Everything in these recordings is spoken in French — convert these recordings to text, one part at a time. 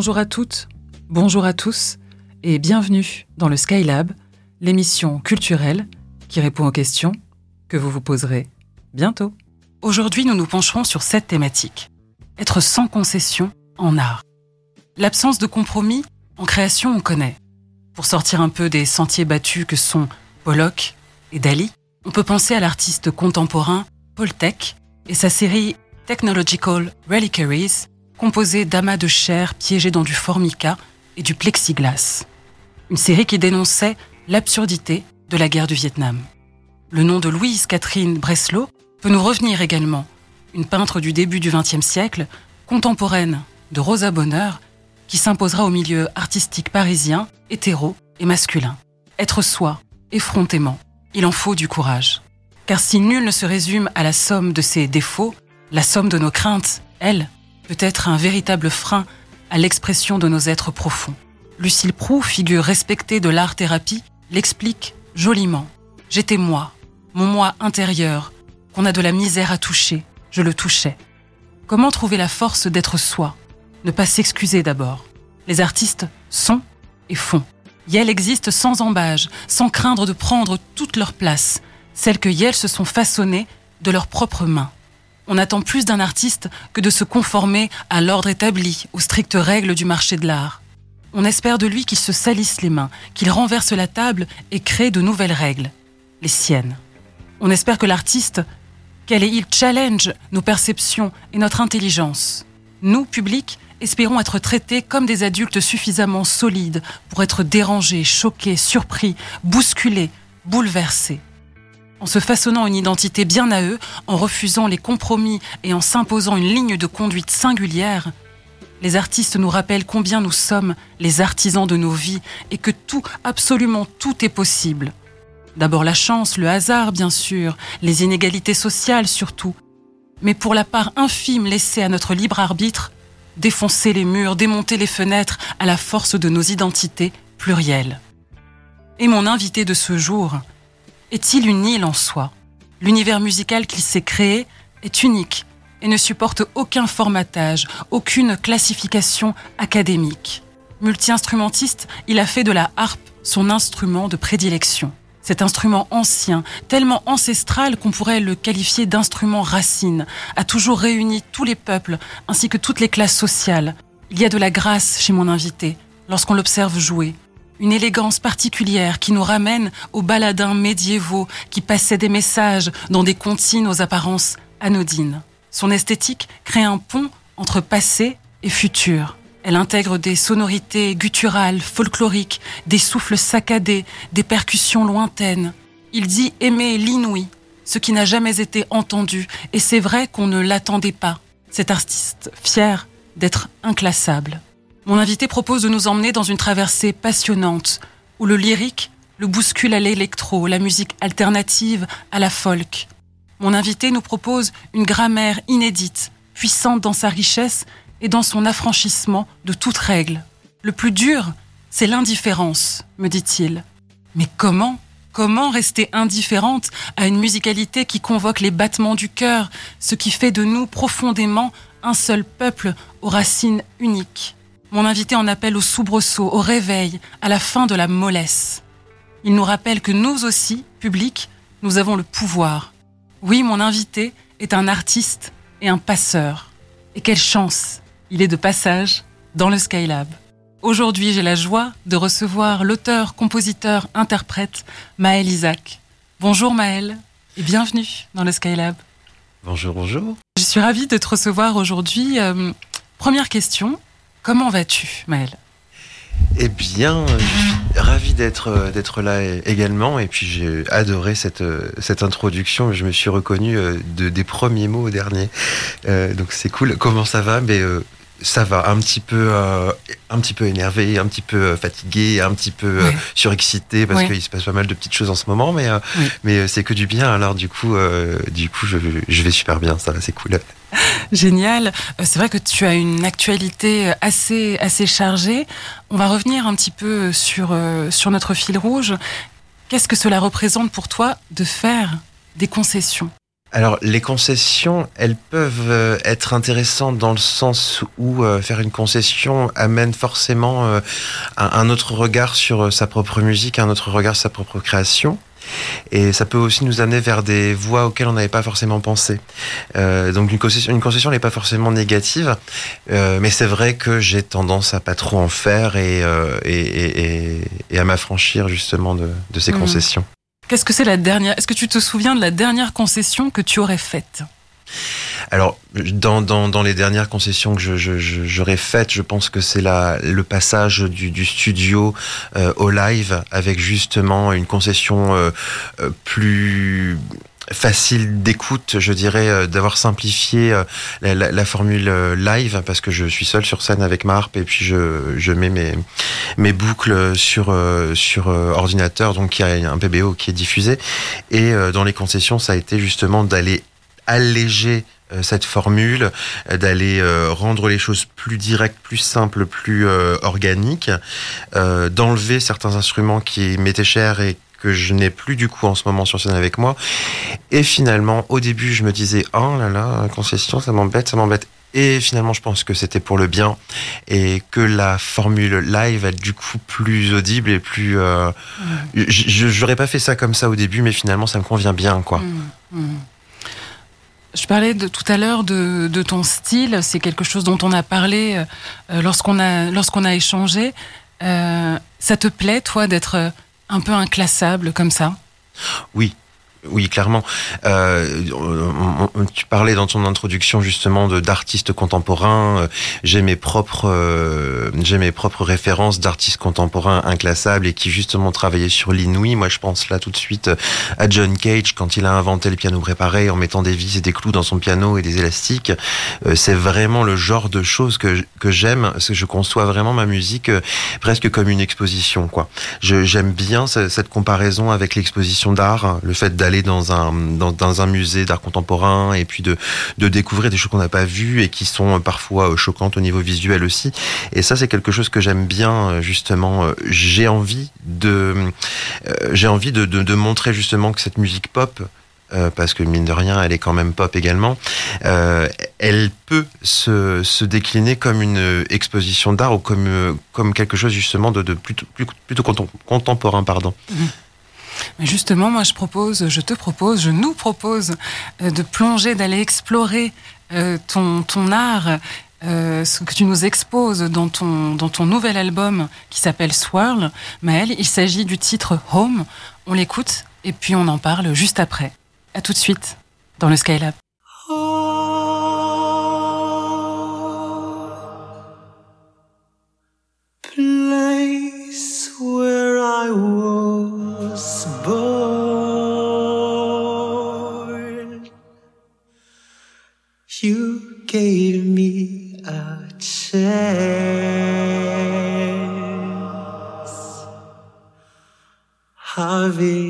Bonjour à toutes, bonjour à tous et bienvenue dans le Skylab, l'émission culturelle qui répond aux questions que vous vous poserez bientôt. Aujourd'hui, nous nous pencherons sur cette thématique. Être sans concession en art. L'absence de compromis en création, on connaît. Pour sortir un peu des sentiers battus que sont Pollock et Dali, on peut penser à l'artiste contemporain Paul Tech et sa série Technological Reliquaries, composée d'amas de chair piégés dans du formica et du plexiglas. Une série qui dénonçait l'absurdité de la guerre du Vietnam. Le nom de Louise Catherine Breslau peut nous revenir également, une peintre du début du XXe siècle, contemporaine de Rosa Bonheur, qui s'imposera au milieu artistique parisien, hétéro et masculin. Être soi, effrontément, il en faut du courage. Car si nul ne se résume à la somme de ses défauts, la somme de nos craintes, elle, peut être un véritable frein à l'expression de nos êtres profonds. Lucille Proux, figure respectée de l'art-thérapie, l'explique joliment. J'étais moi, mon moi intérieur, qu'on a de la misère à toucher, je le touchais. Comment trouver la force d'être soi? Ne pas s'excuser d'abord. Les artistes sont et font. Yel existe sans embâge, sans craindre de prendre toute leur place, celles que Yel se sont façonnées de leurs propres mains. On attend plus d'un artiste que de se conformer à l'ordre établi, aux strictes règles du marché de l'art. On espère de lui qu'il se salisse les mains, qu'il renverse la table et crée de nouvelles règles, les siennes. On espère que l'artiste, qu'elle et il challenge nos perceptions et notre intelligence. Nous, public, espérons être traités comme des adultes suffisamment solides pour être dérangés, choqués, surpris, bousculés, bouleversés. En se façonnant une identité bien à eux, en refusant les compromis et en s'imposant une ligne de conduite singulière, les artistes nous rappellent combien nous sommes les artisans de nos vies et que tout, absolument tout est possible. D'abord la chance, le hasard bien sûr, les inégalités sociales surtout, mais pour la part infime laissée à notre libre arbitre, défoncer les murs, démonter les fenêtres à la force de nos identités plurielles. Et mon invité de ce jour est-il une île en soi? L'univers musical qu'il s'est créé est unique et ne supporte aucun formatage, aucune classification académique. Multi-instrumentiste, il a fait de la harpe son instrument de prédilection. Cet instrument ancien, tellement ancestral qu'on pourrait le qualifier d'instrument racine, a toujours réuni tous les peuples ainsi que toutes les classes sociales. Il y a de la grâce chez mon invité lorsqu'on l'observe jouer, une élégance particulière qui nous ramène aux baladins médiévaux qui passaient des messages dans des comptines aux apparences anodines. Son esthétique crée un pont entre passé et futur. Elle intègre des sonorités gutturales, folkloriques, des souffles saccadés, des percussions lointaines. Il dit aimer l'inouï, ce qui n'a jamais été entendu, et c'est vrai qu'on ne l'attendait pas. Cet artiste fier d'être inclassable. Mon invité propose de nous emmener dans une traversée passionnante, où le lyrique le bouscule à l'électro, la musique alternative à la folk. Mon invité nous propose une grammaire inédite, puissante dans sa richesse et dans son affranchissement de toute règle. Le plus dur, c'est l'indifférence, me dit-il. Mais comment Comment rester indifférente à une musicalité qui convoque les battements du cœur, ce qui fait de nous profondément un seul peuple aux racines uniques? Mon invité en appelle au soubresaut, au réveil, à la fin de la mollesse. Il nous rappelle que nous aussi, public, nous avons le pouvoir. Oui, mon invité est un artiste et un passeur. Et quelle chance il est de passage dans le Skylab. Aujourd'hui, j'ai la joie de recevoir l'auteur, compositeur, interprète Maël Isaac. Bonjour Maël et bienvenue dans le Skylab. Bonjour, bonjour. Je suis ravie de te recevoir aujourd'hui. Euh, première question, comment vas-tu Maël eh bien, je suis ravi d'être euh, là également. Et puis j'ai adoré cette euh, introduction. Je me suis reconnu de, des premiers mots au dernier. donc c'est cool. Comment ça va? Mais ça va, un petit peu, euh, un petit peu énervé, un petit peu euh, fatigué, un petit peu euh, surexcité parce qu'il se passe pas mal de petites choses en ce moment, mais mais c'est que du bien. Alors du coup, du coup, je, je, vais super bien. Ça, c'est cool. Génial. C'est vrai que tu as une actualité assez assez chargée. On va revenir un petit peu sur sur notre fil rouge. Qu'est-ce que cela représente pour toi de faire des concessions? Alors les concessions, elles peuvent euh, être intéressantes dans le sens où euh, faire une concession amène forcément euh, un, autre regard sur sa propre musique, un autre regard sur sa propre création. Et ça peut aussi nous amener vers des voies auxquelles on n'avait pas forcément pensé. donc une concession, une concession n'est pas forcément négative, mais c'est vrai que j'ai tendance à pas trop en faire et, et, et, à m'affranchir justement de, de ces mmh. concessions. Qu'est-ce que c'est la dernière Est-ce que tu te souviens de la dernière concession que tu aurais faite? Alors, dans, les dernières concessions que j'aurais faites, je pense que c'est le passage du, studio euh, au live avec justement une concession euh, euh, plus facile d'écoute, je dirais, euh, d'avoir simplifié euh, la, formule euh, live parce que je suis seul sur scène avec ma harpe et puis je, je mets mes, mes boucles sur, sur ordinateur, donc il y a un PBO qui est diffusé. Et dans les concessions, ça a été justement d'aller alléger cette formule, d'aller rendre les choses plus directes, plus simples, plus organiques, d'enlever certains instruments qui m'étaient chers et que je n'ai plus du coup en ce moment sur scène avec moi. Et finalement, au début, je me disais, oh là là, concession, ça m'embête, ça m'embête. Et finalement, je pense que c'était pour le bien et que la formule live est du coup plus audible et plus. Euh, je n'aurais pas fait ça comme ça au début, mais finalement, ça me convient bien, quoi. Mmh, mmh. Je parlais de, tout à l'heure de, de, ton style. C'est quelque chose dont on a parlé euh, lorsqu'on a lorsqu'on a échangé. Euh, ça te plaît, toi, d'être un peu inclassable comme ça? Oui, oui, clairement. Euh, tu parlais dans ton introduction justement de d'artistes contemporains. J'ai mes propres, euh, j'ai mes propres références d'artistes contemporains inclassables et qui justement travaillaient sur l'inouï. Moi, je pense là tout de suite à John Cage quand il a inventé le piano préparé en mettant des vis et des clous dans son piano et des élastiques. Euh, c'est vraiment le genre de choses que que j'aime. que je conçois vraiment ma musique euh, presque comme une exposition. Quoi. J'aime bien cette comparaison avec l'exposition d'art, le fait d'aller aller dans un, dans, un musée d'art contemporain et puis de, de découvrir des choses qu'on n'a pas vues et qui sont parfois euh, choquantes au niveau visuel aussi. Et ça, c'est quelque chose que j'aime bien, euh, justement. Euh, j'ai envie de, j'ai envie de, de, montrer justement que cette musique pop, parce que mine de rien, elle est quand même pop également. elle peut se, se, décliner comme une exposition d'art ou comme, comme quelque chose justement de, de plutôt, plutôt contemporain, pardon. Mmh. Mais justement, moi, je propose, je te propose, je nous propose euh, de plonger, d'aller explorer euh, ton, ton art, euh, ce que tu nous exposes dans ton, dans ton nouvel album qui s'appelle Swirl. Maëlle, il s'agit du titre Home. On l'écoute et puis on en parle juste après. À tout de suite dans le Skylab. You gave me a chance, having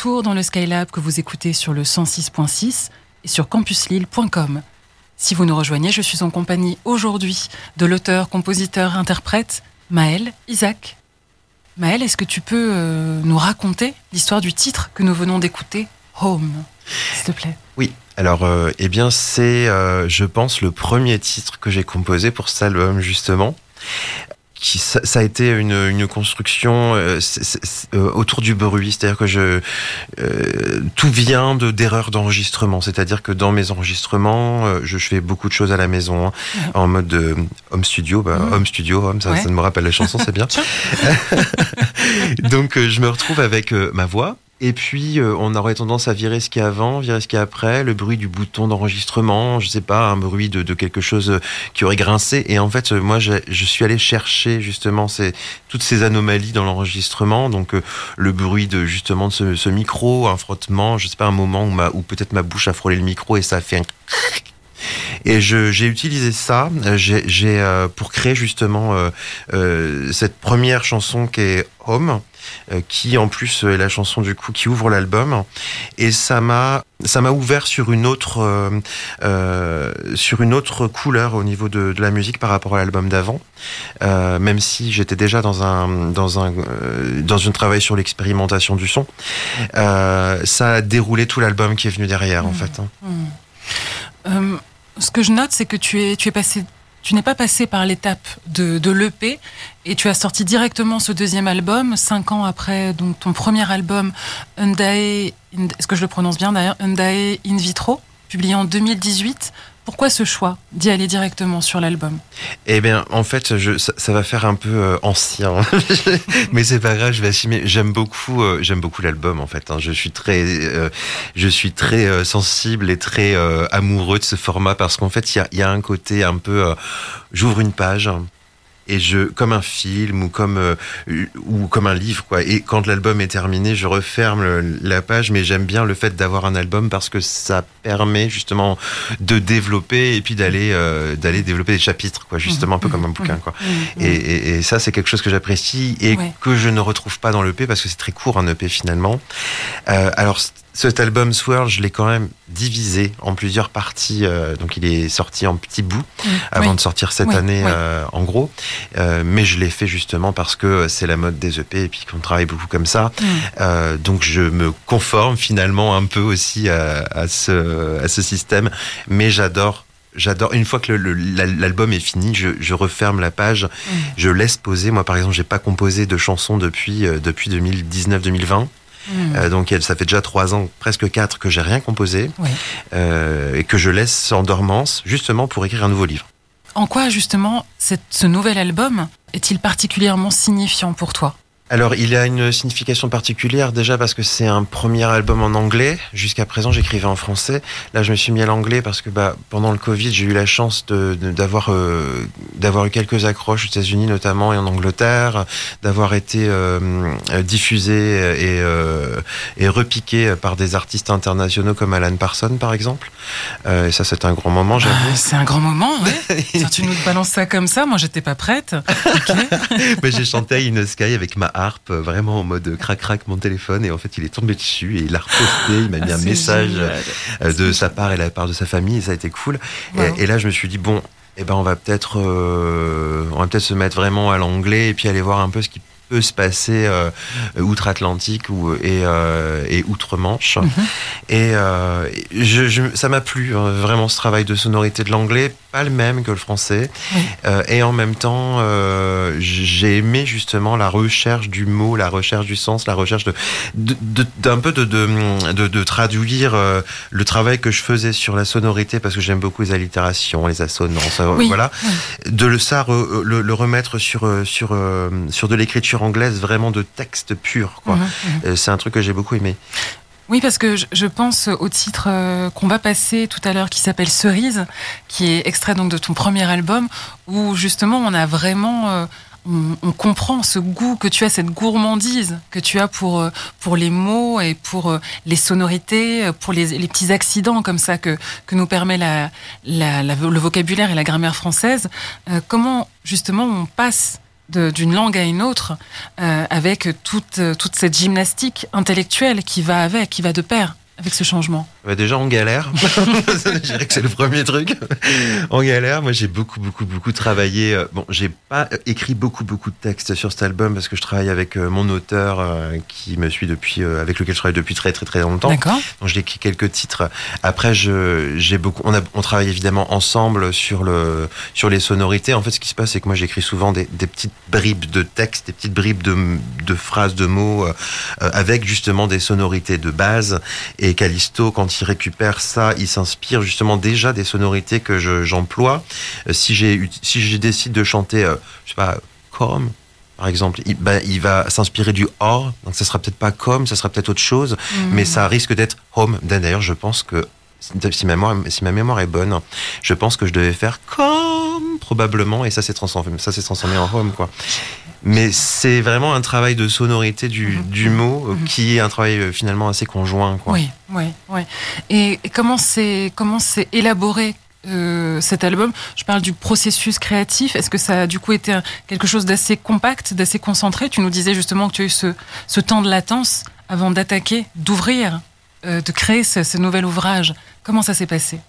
retour dans le Skylab que vous écoutez sur le 106.6 et sur campuslille.com. Si vous nous rejoignez, je suis en compagnie aujourd'hui de l'auteur, compositeur, interprète Maël Isaac. Maël, est-ce que tu peux euh, nous raconter l'histoire du titre que nous venons d'écouter, Home, s'il te plaît? Oui, alors, euh, eh bien, c'est, euh, je pense, le premier titre que j'ai composé pour cet album, justement. Qui, ça, a été une, une construction euh, autour du bruit, c'est-à-dire que je tout vient de d'erreurs d'enregistrement, c'est-à-dire que dans mes enregistrements, je, fais beaucoup de choses à la maison hein, en mode home studio, bah, mmh. home studio, home, ça, ça, me rappelle la chanson, c'est bien. Donc je me retrouve avec ma voix, et puis, euh, on aurait tendance à virer ce qu'il y avant, virer ce qu'il y après, le bruit du bouton d'enregistrement, je sais pas, un bruit de, quelque chose euh, qui aurait grincé. Et en fait, euh, moi, je, suis allé chercher justement toutes ces anomalies dans l'enregistrement. Donc, le bruit de justement de ce, micro, un frottement, je sais pas, un moment où, peut-être ma bouche a frôlé le micro et ça a fait un et j'ai utilisé ça pour créer justement cette première chanson qui est Home qui en plus est la chanson du coup qui ouvre l'album. Et ça m'a ça m'a ouvert sur une autre euh, euh, sur une autre couleur au niveau de, de la musique par rapport à l'album d'avant. même si j'étais déjà dans un dans un dans un travail sur l'expérimentation du son, ça a déroulé tout l'album qui est venu derrière en mmh. fait. Hein. Mmh. ce que je note, c'est que tu es tu es passé tu n'es pas passé par l'étape de, de l'EP et tu as sorti directement ce deuxième album, cinq ans après donc ton premier album, Undae, est-ce que je le prononce bien d'ailleurs, Undae In Vitro, publié en 2018. Pourquoi ce choix d'y aller directement sur l'album? Eh bien, en fait, ça, va faire un peu euh, ancien, mais c'est pas grave, je vais assumer. J'aime beaucoup, euh, j'aime beaucoup l'album en fait. Hein. Je suis très, euh, je suis très sensible et très amoureux de ce format parce qu'en fait, il y a, un côté un peu, j'ouvre une page et je comme un film ou comme euh, ou comme un livre quoi. Et quand l'album est terminé je referme la page mais j'aime bien le fait d'avoir un album parce que ça permet justement de développer et puis d'aller euh, d'aller développer des chapitres quoi justement un peu comme un bouquin quoi. Mmh. et, et, ça c'est quelque chose que j'apprécie et que je ne retrouve pas dans l'EP parce que c'est très court un EP finalement. Euh, alors cet album Swirl, je l'ai quand même divisé en plusieurs parties. Euh, donc, il est sorti en petits bouts mmh. avant de sortir cette année, euh, en gros. Euh, mais je l'ai fait justement parce que c'est la mode des EP et puis qu'on travaille beaucoup comme ça. Mmh. donc, je me conforme finalement un peu aussi à, ce, à ce système. Mais j'adore j'adore. Une fois que l'album est fini, je, referme la page, mmh. je laisse poser. Moi, par exemple, j'ai pas composé de chansons depuis depuis 2019-2020. Hmm. Euh, donc ça fait déjà trois ans, presque quatre, que j'ai rien composé euh, et que je laisse en dormance justement pour écrire un nouveau livre. En quoi justement ce nouvel album est-il particulièrement signifiant pour toi? Alors, il a une signification particulière déjà parce que c'est un premier album en anglais. Jusqu'à présent, j'écrivais en français. Là, je me suis mis à l'anglais parce que bah, pendant le Covid, j'ai eu la chance d'avoir euh, d'avoir eu quelques accroches aux États-Unis notamment et en Angleterre, d'avoir été euh, diffusé et, euh, et repiqué par des artistes internationaux comme Alan Parsons, par exemple. Euh, et ça, c'est un grand moment, j'avoue. Ah, c'est un grand moment, ouais. tu nous balances ça comme ça, moi, j'étais pas prête. Mais j'ai chanté In Sky avec ma harpe, vraiment en mode crac-crac mon téléphone. Et en fait, il est tombé dessus et il a reposté. Il m'a mis ah, un message euh, de sa part et la part de sa famille. Et ça a été cool. Et, là, je me suis dit, bon, eh ben, on va peut-être euh, on va peut-être se mettre vraiment à l'anglais et puis aller voir un peu ce qui peut se passer euh, outre-Atlantique ou, et, euh, et outre-Manche. Mhm. Et euh, je, ça m'a plu, hein, vraiment, ce travail de sonorité de l'anglais, pas le même que le français. et en même temps, j'ai aimé justement la recherche du mot, la recherche du sens, la recherche de, d'un peu de, de, de, traduire le travail que je faisais sur la sonorité, parce que j'aime beaucoup les allitérations, les assonances, voilà. De le, ça, le, le, remettre sur, sur, sur de l'écriture anglaise vraiment de texte pur. Quoi. Mhm, mhm. Euh, c'est un truc que j'ai beaucoup aimé. Oui, parce que je pense au titre euh, qu'on va passer tout à l'heure qui s'appelle Cerise, qui est extrait donc de ton premier album, où justement on a vraiment... Euh, on, comprend ce goût que tu as, cette gourmandise que tu as pour, pour les mots et pour les sonorités, pour les, petits accidents comme ça que, que nous permet le vocabulaire et la grammaire française. comment justement on passe d'une langue à une autre, avec toute, toute cette gymnastique intellectuelle qui va avec, qui va de pair avec ce changement bah Déjà, on galère. je dirais que c'est le premier truc. on galère. Moi, j'ai beaucoup, beaucoup, beaucoup travaillé. Euh, bon, j'ai pas écrit beaucoup, beaucoup de textes sur cet album parce que je travaille avec euh, mon auteur euh, qui me suit depuis, avec lequel je travaille depuis très, très, très longtemps. D'accord. Donc, j'ai écrit quelques titres. Après, j'ai beaucoup, on, a, on travaille évidemment ensemble sur le, sur les sonorités. En fait, ce qui se passe, c'est que moi, j'écris souvent des, des, petites bribes de textes, des petites bribes de, de phrases, de mots, avec justement des sonorités de base. Et Callisto, quand il récupère ça, il s'inspire justement déjà des sonorités que j'emploie. Euh, si j'ai si je décide de chanter, euh, je sais pas, comme par exemple, il, ben, il va s'inspirer du or, donc ça sera peut-être pas comme, ça sera peut-être autre chose, mhm. mais ça risque d'être home. D'ailleurs, je pense que si ma, mémoire, si ma mémoire est bonne, je pense que je devais faire comme probablement, et ça s'est transformé, ça s'est transformé en home quoi. Mais c'est vraiment un travail de sonorité du, mhm. du mot euh, mhm. qui est un travail euh, finalement assez conjoint. Quoi. Oui, oui, oui. Et, comment c'est comment c'est élaboré euh, cet album? Je parle du processus créatif. Est-ce que ça a du coup été quelque chose d'assez compact, d'assez concentré? Tu nous disais justement que tu as eu ce, ce temps de latence avant d'attaquer, d'ouvrir, de créer ce, ce nouvel ouvrage. Comment ça s'est passé?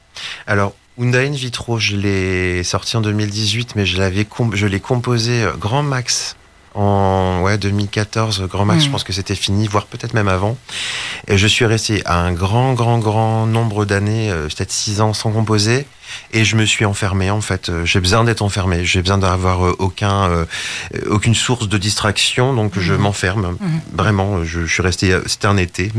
Alors, Unda in vitro, je l'ai sorti en 2018, mais je l'avais je l'ai composé grand max en ouais, 2014, grand max, je hmm. pense que c'était fini, voire peut-être même avant. Et je suis resté à un grand, grand, grand nombre d'années, euh, peut-être six ans sans composer. Et je me suis enfermé, en fait. Euh, j'ai besoin d'être enfermé. J'ai besoin d'avoir euh, aucun, aucune source de distraction. Donc, je hmm. m'enferme. Hmm. Vraiment, je, suis resté, c'était un été.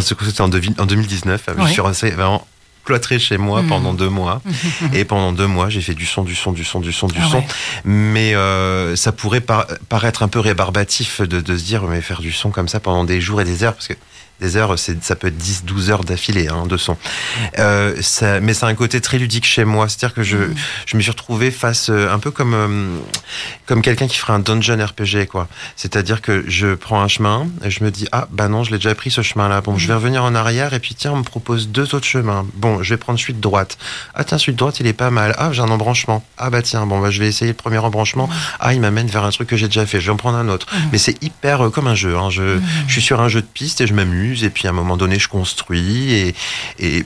c'était en, 2019. Je suis resté vraiment cloîtré chez moi mmh. pendant deux mois. Mmh. Et pendant deux mois, j'ai fait du son, du son, du son, du son, du ah son. Mais euh, ça pourrait paraître un peu rébarbatif de, de, se dire, mais faire du son comme ça pendant des jours et des heures, parce que des heures, ça peut être 10, 12 heures d'affilée hein, de son. Euh, ça, mais c'est un côté très ludique chez moi. C'est-à-dire que je, mm. je me suis retrouvé face, euh, un peu comme, euh, comme quelqu'un qui ferait un dungeon RPG, quoi. C'est-à-dire que je prends un chemin et je me dis, ah, bah non, je l'ai déjà pris ce chemin-là. Bon, je vais mm. revenir en arrière et puis tiens, on me propose deux autres chemins. Bon, je vais prendre suite droite. Ah, tiens, suite droite, il est pas mal. Ah, j'ai un embranchement. Ah, bah tiens, bon, bah, je vais essayer le premier embranchement. Mm. Ah, il m'amène vers un truc que j'ai déjà fait. Je vais en prendre un autre. Mais c'est hyper comme un jeu. Hein. Je, je suis sur un jeu de piste et je m'amuse et puis à un moment donné je construis et, et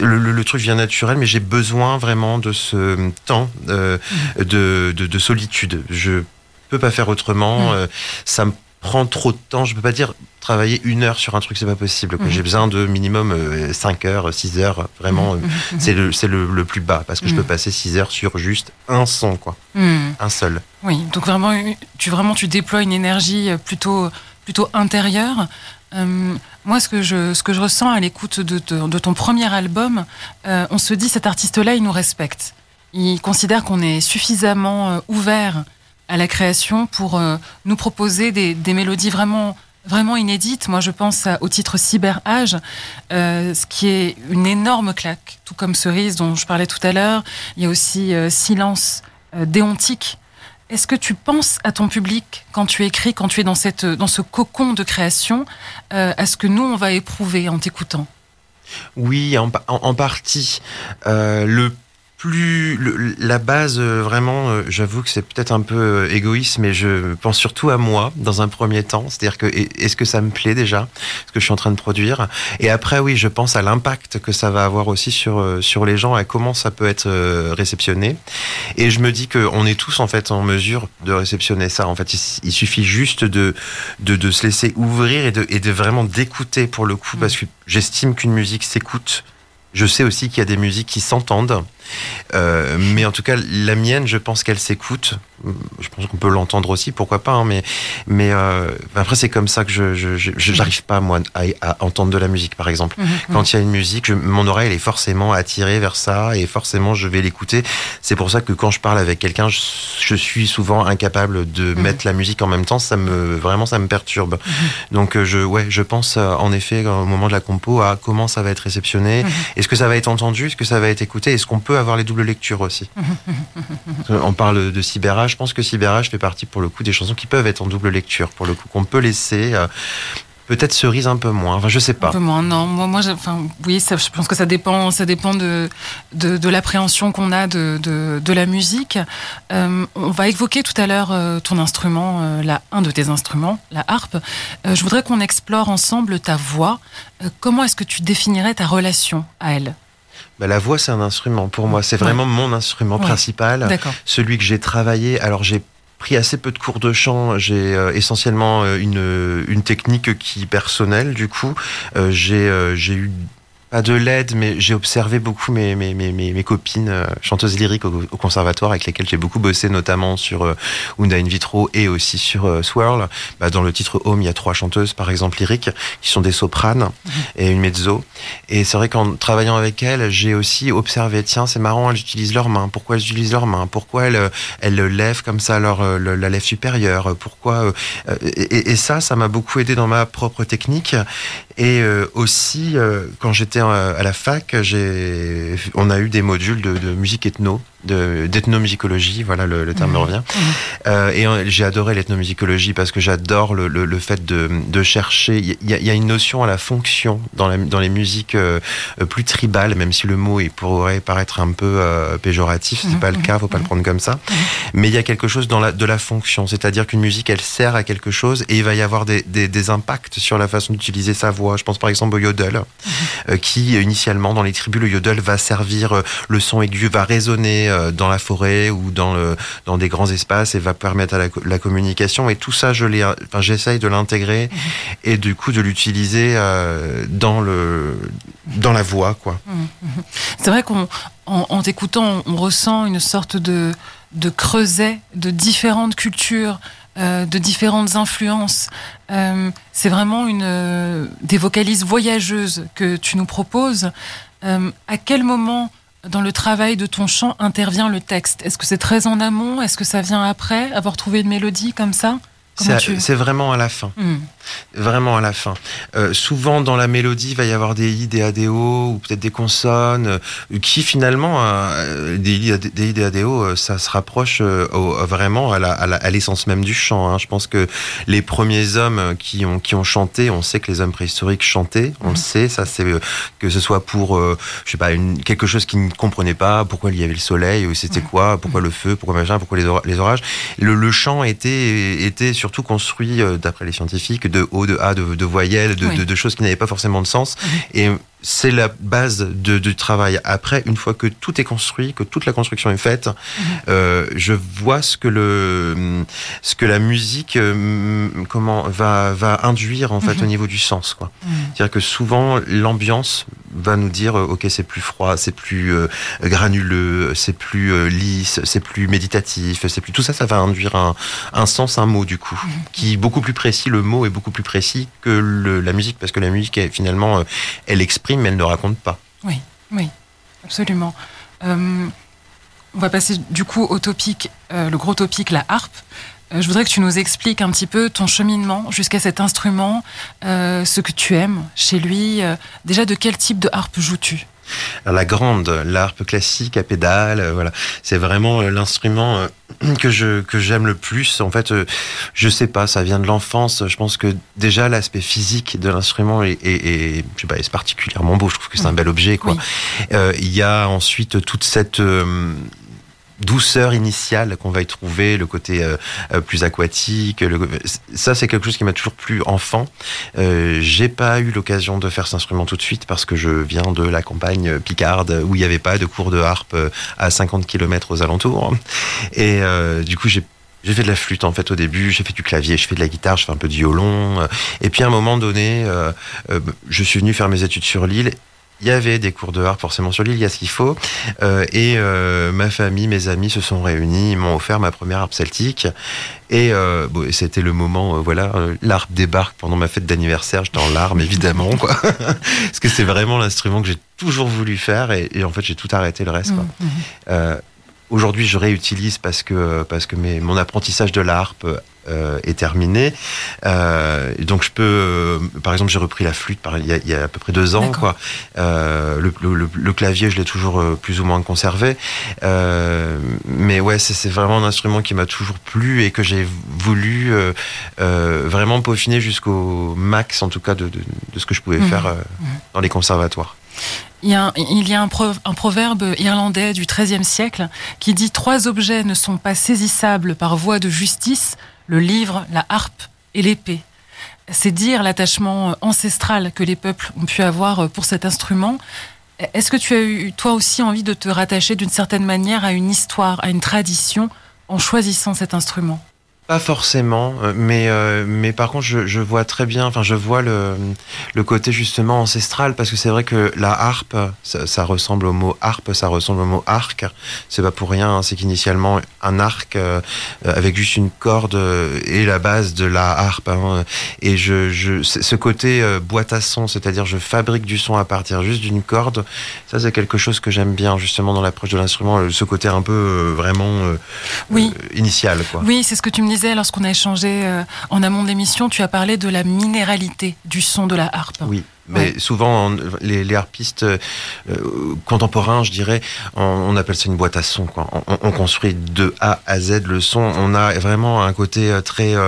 le, truc vient naturel mais j'ai besoin vraiment de ce temps euh, de, de, solitude. Je peux pas faire autrement euh, ça me prend trop de temps. Je peux pas dire travailler une heure sur un truc c'est pas possible j'ai besoin de minimum 5 euh, heures 6 heures vraiment mm. c'est le, plus bas parce que je peux passer 6 heures sur juste un son quoi. Un seul. Oui donc vraiment tu vraiment tu déploies une énergie plutôt plutôt intérieure euh, moi, ce que je, ce que je ressens à l'écoute de, de, ton premier album, euh, on se dit cet artiste-là, il nous respecte. Il considère qu'on est suffisamment euh, ouvert à la création pour nous proposer des, des, mélodies vraiment vraiment inédites. Moi, je pense au titre Cyber Age, ce qui est une énorme claque, tout comme Cerise dont je parlais tout à l'heure. Il y a aussi Silence déontique est-ce que tu penses à ton public quand tu écris, quand tu es dans, cette, dans ce cocon de création, euh, à ce que nous, on va éprouver en t'écoutant? Oui, en, en, partie. Euh, le plus la base euh, vraiment euh, j'avoue que c'est peut-être un peu euh, égoïste mais je pense surtout à moi dans un premier temps. C'est-à-dire que est-ce que ça me plaît déjà ce que je suis en train de produire? Et après oui je pense à l'impact que ça va avoir aussi sur sur les gens et comment ça peut être réceptionné. Et je me dis que on est tous en fait en mesure de réceptionner ça. En fait il, suffit juste de, de, de se laisser ouvrir et de et de vraiment d'écouter pour le coup parce que j'estime qu'une musique s'écoute. Je sais aussi qu'il y a des musiques qui s'entendent, euh, mais en tout cas, la mienne, je pense qu'elle s'écoute. Je pense qu'on peut l'entendre aussi, pourquoi pas. Hein, mais mais euh, après, c'est comme ça que je j'arrive pas moi à, entendre de la musique, par exemple. Mhm, mhm. Quand il y a une musique, mon oreille elle est forcément attirée vers ça et forcément je vais l'écouter. C'est pour ça que quand je parle avec quelqu'un, je, suis souvent incapable de mhm. mettre la musique en même temps. Ça me vraiment ça me perturbe. Donc euh, je ouais, je pense en effet au moment de la compo à comment ça va être réceptionné. Est-ce que ça va être entendu? Est-ce que ça va être écouté? Est-ce qu'on peut avoir les doubles lectures aussi On parle de cyberage. Je pense que cyberage fait partie pour le coup des chansons qui peuvent être en double lecture, pour le coup qu'on peut laisser. Euh, Peut-être cerise un peu moins. Enfin, je sais pas. Un peu moins. Non, moi, moi, enfin, oui, ça, je pense que ça dépend, ça dépend de de, de l'appréhension qu'on a de, de, de, la musique. Euh, on va évoquer tout à l'heure euh, ton instrument, euh, la, un de tes instruments, la harpe. Euh, je voudrais qu'on explore ensemble ta voix. Euh, comment est-ce que tu définirais ta relation à elle? Bah, la voix, c'est un instrument pour moi. C'est vraiment ouais. mon instrument ouais. principal. Celui que j'ai travaillé. Alors, j'ai pris assez peu de cours de chant. J'ai euh, essentiellement euh, une, une technique qui est personnelle, du coup. Euh, j'ai eu pas de l'aide, mais j'ai observé beaucoup mes, mes, mes, mes copines euh, chanteuses lyriques au, au, conservatoire avec lesquelles j'ai beaucoup bossé, notamment sur euh, Unda in vitro et aussi sur euh, Swirl. Bah, dans le titre Home, il y a trois chanteuses, par exemple, lyriques, qui sont des sopranes mmh. et une mezzo. Et c'est vrai qu'en travaillant avec elles, j'ai aussi observé, tiens, c'est marrant, elles utilisent leurs mains. Pourquoi elles utilisent leurs mains? Pourquoi elles, elles lèvent comme ça leur, la lèvre supérieure? Pourquoi et, et, ça, ça m'a beaucoup aidé dans ma propre technique. Et aussi, quand j'étais à la fac, on a eu des modules de, de musique ethno d'ethnomusicologie, voilà le, le terme mmh. me revient. Mmh. Euh, et j'ai adoré l'ethnomusicologie parce que j'adore le, le, le, fait de, de chercher. Il y, y, a une notion à la fonction dans, la, dans les musiques euh, plus tribales, même si le mot pourrait paraître un peu euh, péjoratif, c'est mmh. pas le cas, faut pas le prendre comme ça. Mais il y a quelque chose dans la, de la fonction, c'est-à-dire qu'une musique elle sert à quelque chose et il va y avoir des, des, des impacts sur la façon d'utiliser sa voix. Je pense par exemple au yodel, euh, qui initialement dans les tribus le yodel va servir euh, le son aigu, va résonner dans la forêt ou dans, le, dans des grands espaces et va permettre à la, la communication. Et tout ça, je enfin, j'essaye de l'intégrer mmh. et du coup de l'utiliser euh, dans, le, dans la voix. Quoi. Mmh. C'est vrai qu'en en, t'écoutant, on, ressent une sorte de, de creuset de différentes cultures. Euh, de différentes influences. Euh, c'est vraiment une euh, des vocalises voyageuses que tu nous proposes. Euh, à quel moment dans le travail de ton chant intervient le texte Est-ce que c'est très en amont? Est-ce que ça vient après? Avoir trouvé une mélodie comme ça? C'est tu... vraiment à la fin. Mm. Vraiment à la fin. Euh, souvent, dans la mélodie, il va y avoir des i, des ADO, ou peut-être des consonnes, euh, qui finalement, euh, des i, des, i, des ADO, ça se rapproche au, vraiment à l'essence même du chant. Hein. Je pense que les premiers hommes qui ont, qui ont chanté, on sait que les hommes préhistoriques chantaient, on le sait, ça c'est que ce soit pour, je sais pas, une, quelque chose qu'ils ne comprenaient pas, pourquoi il y avait le soleil, ou c'était quoi, pourquoi le feu, pourquoi machin, pourquoi les, les orages. Le, le chant était, était sur surtout construit, d'après les scientifiques, de O, de A, de, de voyelles, de, oui. de, de, choses qui n'avaient pas forcément de sens. Et c'est la base de, du travail. Après, une fois que tout est construit, que toute la construction est faite, mmh. euh, je vois ce que le, ce que la musique, euh, comment va va induire en fait au niveau du sens. Quoi. C'est-à-dire que souvent l'ambiance va nous dire ok c'est plus froid, c'est plus euh, granuleux, c'est plus euh, lisse, c'est plus méditatif, c'est plus tout ça, ça va induire un, un sens, un mot du coup, qui est beaucoup plus précis. Le mot est beaucoup plus précis que le, la musique parce que la musique est, finalement euh, elle exprime mais elle ne raconte pas. Oui, oui, absolument. Euh, on va passer du coup au topic, euh, le gros topic, la harpe. Euh, je voudrais que tu nous expliques un petit peu ton cheminement jusqu'à cet instrument, ce que tu aimes chez lui. Déjà, de quel type de harpe joues-tu? La grande, l'harpe classique à pédale, euh, voilà, c'est vraiment euh, l'instrument euh, que je que j'aime le plus. En fait, je sais pas, ça vient de l'enfance. Je pense que déjà l'aspect physique de l'instrument est, est, est, je sais pas, est particulièrement beau. Je trouve que c'est un bel objet, quoi. Oui. Il y a ensuite toute cette douceur initiale qu'on va y trouver, le côté euh, plus aquatique. Le... Ça, c'est quelque chose qui m'a toujours plu enfant. Euh, j'ai pas eu l'occasion de faire cet instrument tout de suite parce que je viens de la campagne picarde où il n'y avait pas de cours de harpe euh, à 50 km aux alentours. Et euh, du coup, j'ai j'ai fait de la flûte en fait au début, j'ai fait du clavier, je fais de la guitare, je fais un peu de violon. Et puis à un moment donné, euh, euh, je suis venu faire mes études sur l'île il y avait des cours de harpe forcément sur l'île, il y a ce qu'il faut. Euh, et euh, ma famille, mes amis se sont réunis, ils m'ont offert ma première harpe celtique. Et euh, bon, c'était le moment, voilà, l'harpe débarque pendant ma fête d'anniversaire, j'étais en larmes évidemment, quoi. Parce que c'est vraiment l'instrument que j'ai toujours voulu faire et, et en fait j'ai tout arrêté le reste. Quoi. Mmh, mmh. Aujourd'hui, je réutilise parce que, parce que mes, mon apprentissage de l'harpe est terminée. donc je peux, par exemple, j'ai repris la flûte il y, a, à peu près deux ans. Quoi. Le, le, clavier, je l'ai toujours plus ou moins conservé. mais ouais, c'est vraiment un instrument qui m'a toujours plu et que j'ai voulu vraiment peaufiner jusqu'au max, en tout cas, de, de, ce que je pouvais mmh. faire mmh. dans les conservatoires. Il y a, un, proverbe irlandais du XIIIe siècle qui dit Trois objets ne sont pas saisissables par voie de justice le livre, la harpe et l'épée. C'est dire l'attachement ancestral que les peuples ont pu avoir pour cet instrument. Est-ce que tu as eu, toi aussi, envie de te rattacher d'une certaine manière à une histoire, à une tradition, en choisissant cet instrument? Pas forcément, euh, mais euh, mais par contre je, je, vois très bien, enfin je vois le, le côté justement ancestral parce que c'est vrai que la harpe, ça, ressemble au mot harpe, ça ressemble au mot arc. C'est pas pour rien, hein, c'est qu'initialement un arc euh, avec juste une corde est la base de la harpe. Hein, et je, je ce côté boîte à son, c'est-à-dire je fabrique du son à partir juste d'une corde, ça c'est quelque chose que j'aime bien justement dans l'approche de l'instrument, ce côté un peu vraiment oui. initial quoi. Oui, c'est ce que tu me dis lorsqu'on a échangé euh, en amont de l'émission, tu as parlé de la minéralité du son de la harpe. Oui. Mais souvent, les, harpistes euh, contemporains, je dirais, on, appelle ça une boîte à son. Quoi. On, construit de A à Z le son. On a vraiment un côté euh, très. je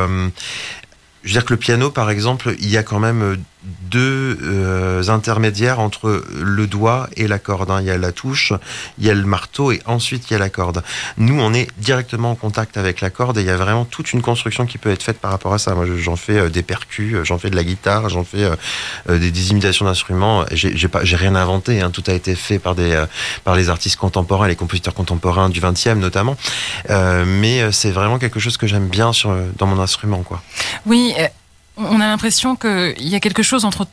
veux dire que le piano, par exemple, il y a quand même deux euh, intermédiaires entre le doigt et la corde. Hein. Il y a la touche, il y a le marteau et ensuite il y a la corde. Nous, on est directement en contact avec la corde et il y a vraiment toute une construction qui peut être faite par rapport à ça. Moi, j'en fais euh, des percus, euh, j'en fais de la guitare, j'en fais des, imitations d'instruments. J'ai pas, rien inventé. Hein. Tout a été fait par des, par les artistes contemporains, les compositeurs contemporains du 20e notamment. mais c'est vraiment quelque chose que j'aime bien dans mon instrument, quoi. Oui on a l'impression qu'il y a quelque chose entre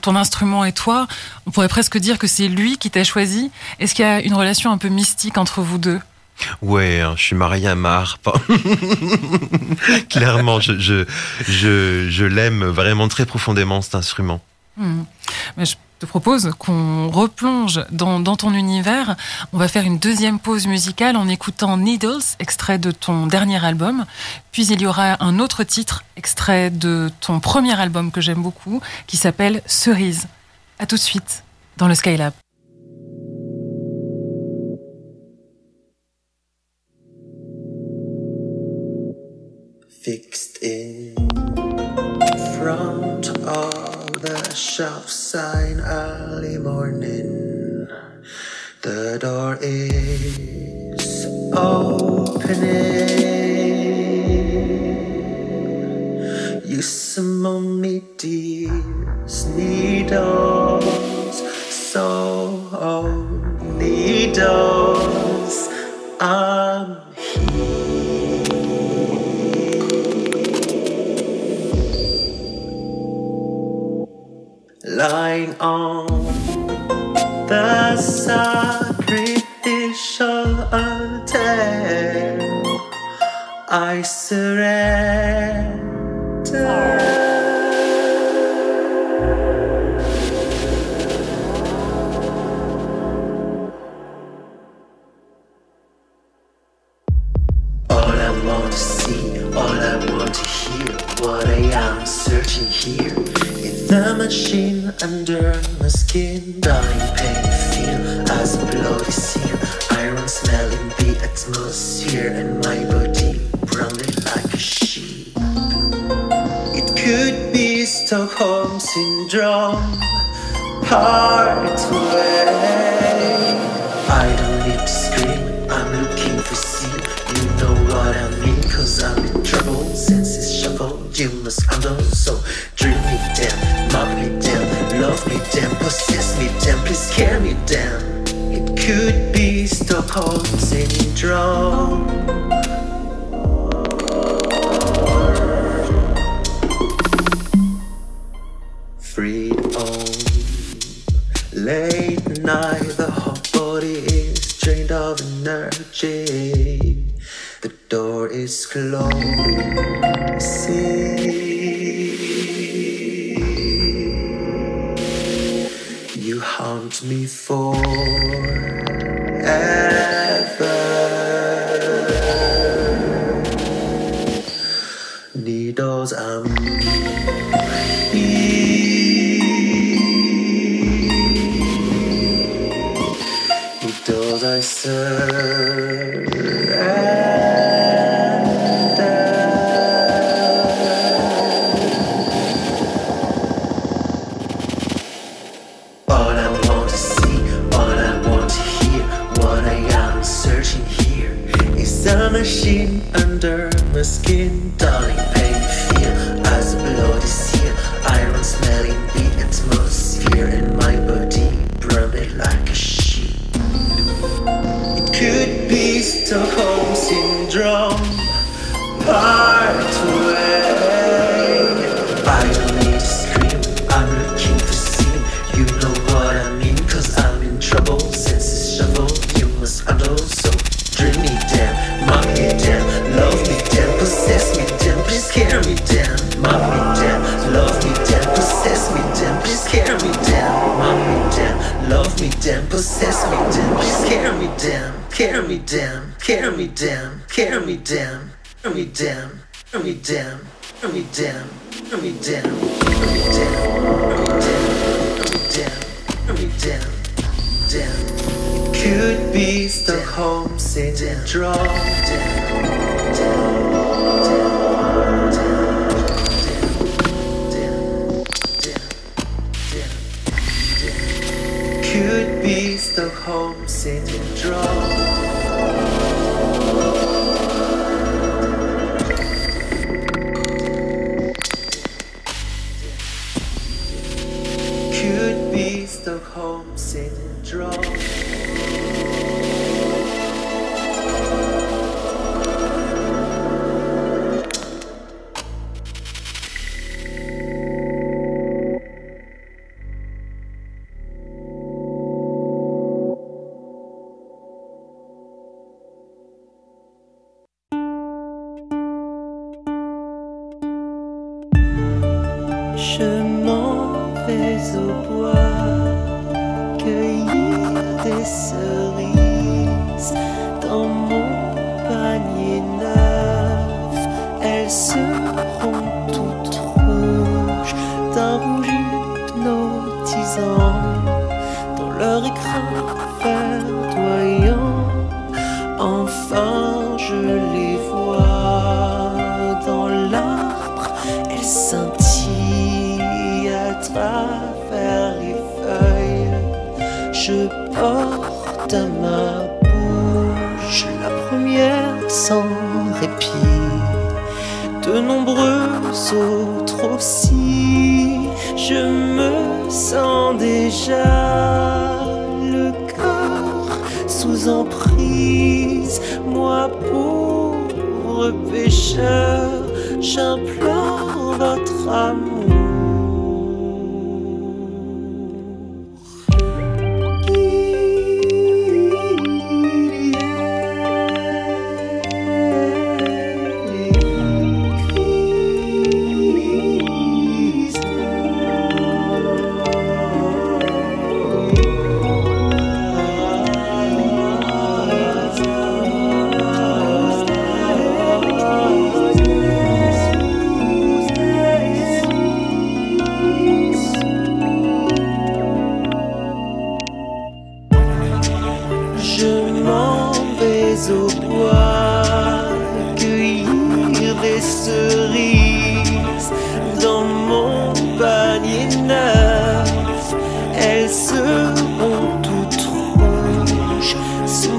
ton instrument et toi. On pourrait presque dire que c'est lui qui t'a choisi. Est-ce qu'il y a une relation un peu mystique entre vous deux? Ouais, hein, je suis marié à ma harpe. Clairement, je, je, l'aime vraiment très profondément, cet instrument. Hmm. Mais je te propose qu'on replonge dans, ton univers. On va faire une deuxième pause musicale en écoutant Needles, extrait de ton dernier album. Puis il y aura un autre titre, extrait de ton premier album que j'aime beaucoup, qui s'appelle Cerise. À tout de suite dans le Skylab. Fixed in front the shop sign early morning. The door is opening. You summon me, dears, needles, so oh, needles. On the sacrificial altar. I surrender. Skin. Dying pain feel as a bloody seal. Iron smell in the atmosphere, and my body branded like a sheep. It could be Stockholm syndrome, part way. Haunt me forever.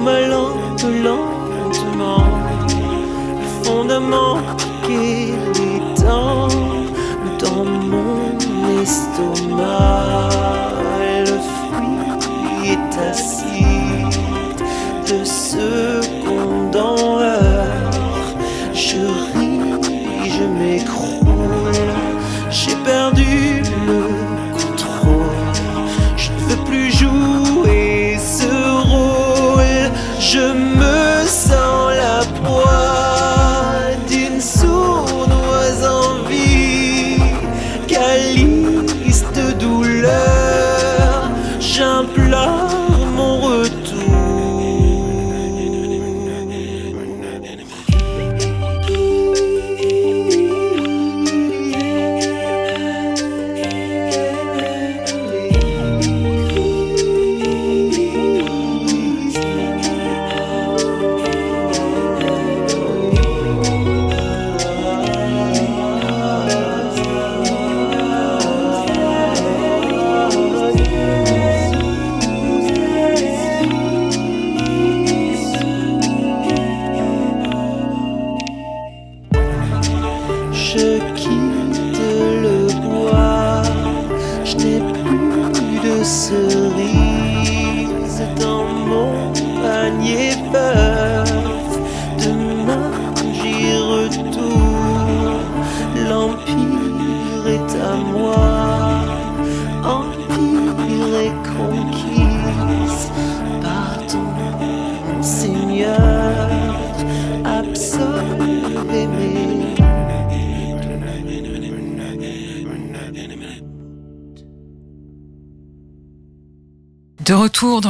ma lentement le fondament qui détend dans mon estomac. Le fruit est acide de ce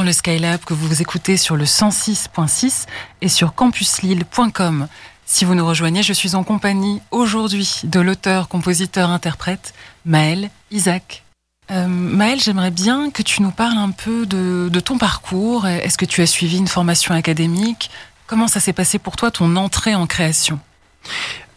le Skylab que vous écoutez sur le 106.6 et sur campuslille.com. Si vous nous rejoignez, je suis en compagnie aujourd'hui de l'auteur, compositeur, interprète Maël Isaac. Euh, Maël, j'aimerais bien que tu nous parles un peu de, de ton parcours. Est-ce que tu as suivi une formation académique? Comment ça s'est passé pour toi, ton entrée en création?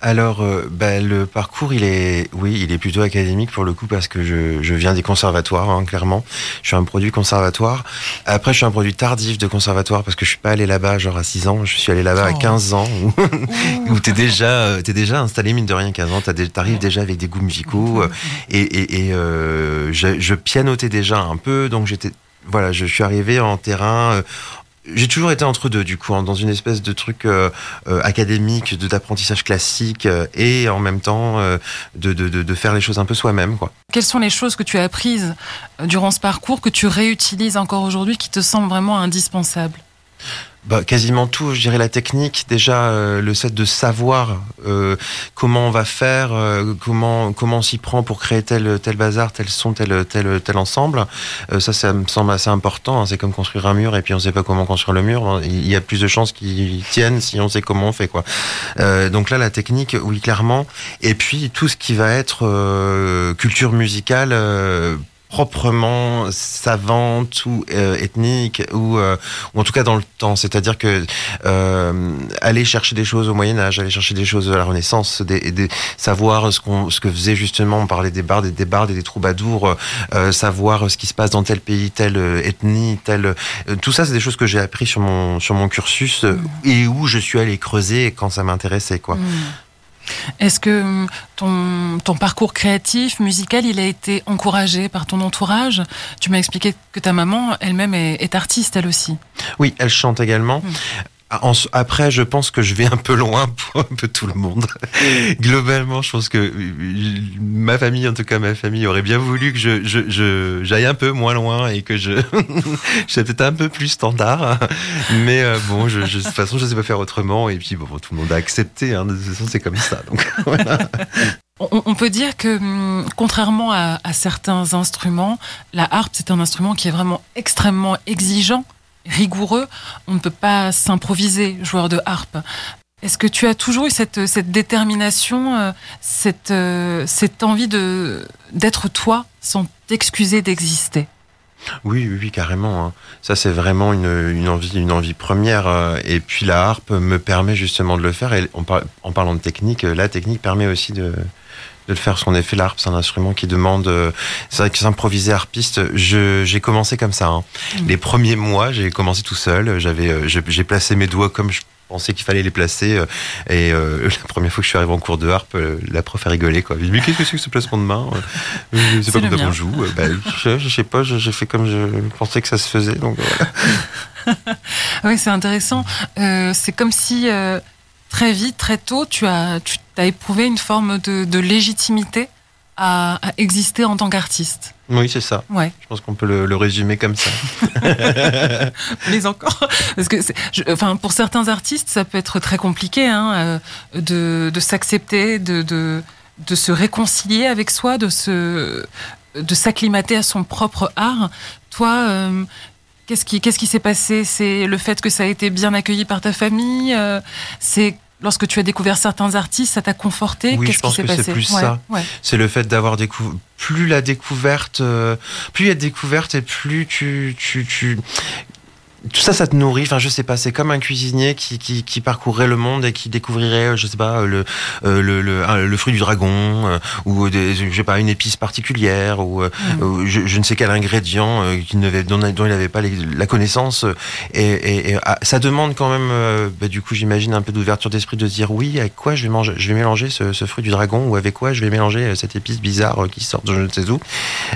Alors, euh, bah, le parcours, il est, oui, il est plutôt académique pour le coup parce que je, je viens des conservatoires, hein, clairement. Je suis un produit conservatoire. Après, je suis un produit tardif de conservatoire parce que je suis pas allé là-bas genre à 6 ans. Je suis allé là-bas à Oh. 15 ans où, où t'es déjà, euh, t'es déjà installé mine de rien 15 ans. T'arrives déjà avec des goûts musicaux euh, et, et, et euh, je, je pianotais déjà un peu, donc j'étais, voilà, je suis arrivé en terrain. J'ai toujours été entre deux, du coup, hein, dans une espèce de truc euh, euh, académique, de d'apprentissage classique, euh, et en même temps de, de, de, faire les choses un peu soi-même, quoi. Quelles sont les choses que tu as apprises durant ce parcours que tu réutilises encore aujourd'hui qui te semblent vraiment indispensables? Bah, quasiment tout, je dirais la technique, déjà euh, le fait de savoir euh, comment on va faire, euh, comment comment on s'y prend pour créer tel tel bazar, tel son, tel tel tel ensemble. Euh, ça, ça me semble assez important. hein. C'est comme construire un mur et puis on sait pas comment construire le mur. Il y a plus de chances qu'il tienne si on sait comment on fait quoi. Euh, donc là, la technique, oui, clairement. Et puis tout ce qui va être euh, culture musicale. Proprement savante ou euh, ethnique ou, euh, ou en tout cas dans le temps. C'est-à-dire que euh, aller chercher des choses au Moyen Âge aller chercher des choses à la Renaissance des, des- savoir ce qu'on ce que faisait justement on parlait des bardes et des bardes et des troubadours euh, savoir ce qui se passe dans tel pays telle euh, ethnie telle euh, tout ça c'est des choses que j'ai appris sur mon sur mon cursus euh, et où je suis allé creuser quand ça m'intéressait quoi. Hmm. Est-ce que hum, ton, ton parcours créatif, musical, il a été encouragé par ton entourage? Tu m'as expliqué que ta maman elle-même est, est artiste, elle aussi. Oui, elle chante également. Mm. En- Après, je pense que je vais un peu loin pour un peu tout le monde. Globalement, je pense que euh, ma famille, en tout cas ma famille, aurait bien voulu que je je- je- j'aille un peu moins loin et que je je sois peut-être un peu plus standard. Mais euh, bon, je, je- de toute façon, je sais pas faire autrement. Et puis bon, tout le monde a accepté. Hein, de toute façon, c'est comme ça. Donc voilà. On, peut dire que, hum, contrairement à, à certains instruments, la harpe, c'est un instrument qui est vraiment extrêmement exigeant, rigoureux. On ne peut pas s'improviser joueur de harpe. Est-ce que tu as toujours eu cette, cette détermination, euh, cette, euh, cette envie de d'être toi sans t'excuser d'exister? Oui, oui, carrément. hein. Ça, c'est vraiment une, une envie, une envie première. euh, Et puis la harpe me permet justement de le faire. Et en, par- en parlant de technique, la technique permet aussi de, de le faire. Parce qu'en effet, la harpe, c'est un instrument qui demande. euh, C'est vrai que s'improviser harpiste, je- j'ai commencé comme ça. hein. Mm. Les premiers mois, j'ai commencé tout seul. J'avais, euh, j'ai placé mes doigts comme je pensais qu'il fallait les placer. euh, Et euh, la première fois que je suis arrivé en cours de harpe, la prof a rigolé. Quoi. Dit, Mais qu'est-ce que c'est que ce placement de main C'est pas comme qu'on joue. Bah, je, je sais pas, j'ai fait comme je pensais que ça se faisait. Donc voilà. Oui, c'est intéressant. Euh, c'est comme si euh, très vite, très tôt, tu as, tu as éprouvé une forme de, de légitimité à, à exister en tant qu'artiste. Oui, c'est ça. Ouais, Je pense qu'on peut le, le résumer comme ça. mais encore. Parce que, je- enfin, pour certains artistes, ça peut être très compliqué hein, euh, de, de s'accepter, de, de, de se réconcilier avec soi, de se, de s'acclimater à son propre art. Toi. euh, Qu'est-ce qui, qu'est-ce qui s'est passé? C'est le fait que ça a été bien accueilli par ta famille euh, C'est lorsque tu as découvert certains artistes, ça t'a conforté? Oui, Qu'est-ce je pense qui s'est que c'est plus Ouais, ça. ouais. C'est le fait d'avoir découvert. Plus la découverte, euh, plus il y a de découverte et plus tu, tu, tu, tout ça, ça te nourrit. Enfin, je sais pas. C'est comme un cuisinier qui, qui, qui parcourrait le monde et qui découvrirait, euh, je sais pas, le, euh, le, le, un- le fruit du dragon euh, ou des, je sais pas, une épice particulière ou, euh, Mm. ou je, je ne sais quel ingrédient euh, qu'il n'avait, dont, dont il n'avait pas les- la connaissance. Et, et, et, ah, ça demande quand même, euh, bah, du coup, j'imagine un peu d'ouverture d'esprit de se dire oui, avec quoi je vais manger, je vais mélanger ce, ce fruit du dragon ou avec quoi je vais mélanger euh, cette épice bizarre euh, qui sort de je ne sais où.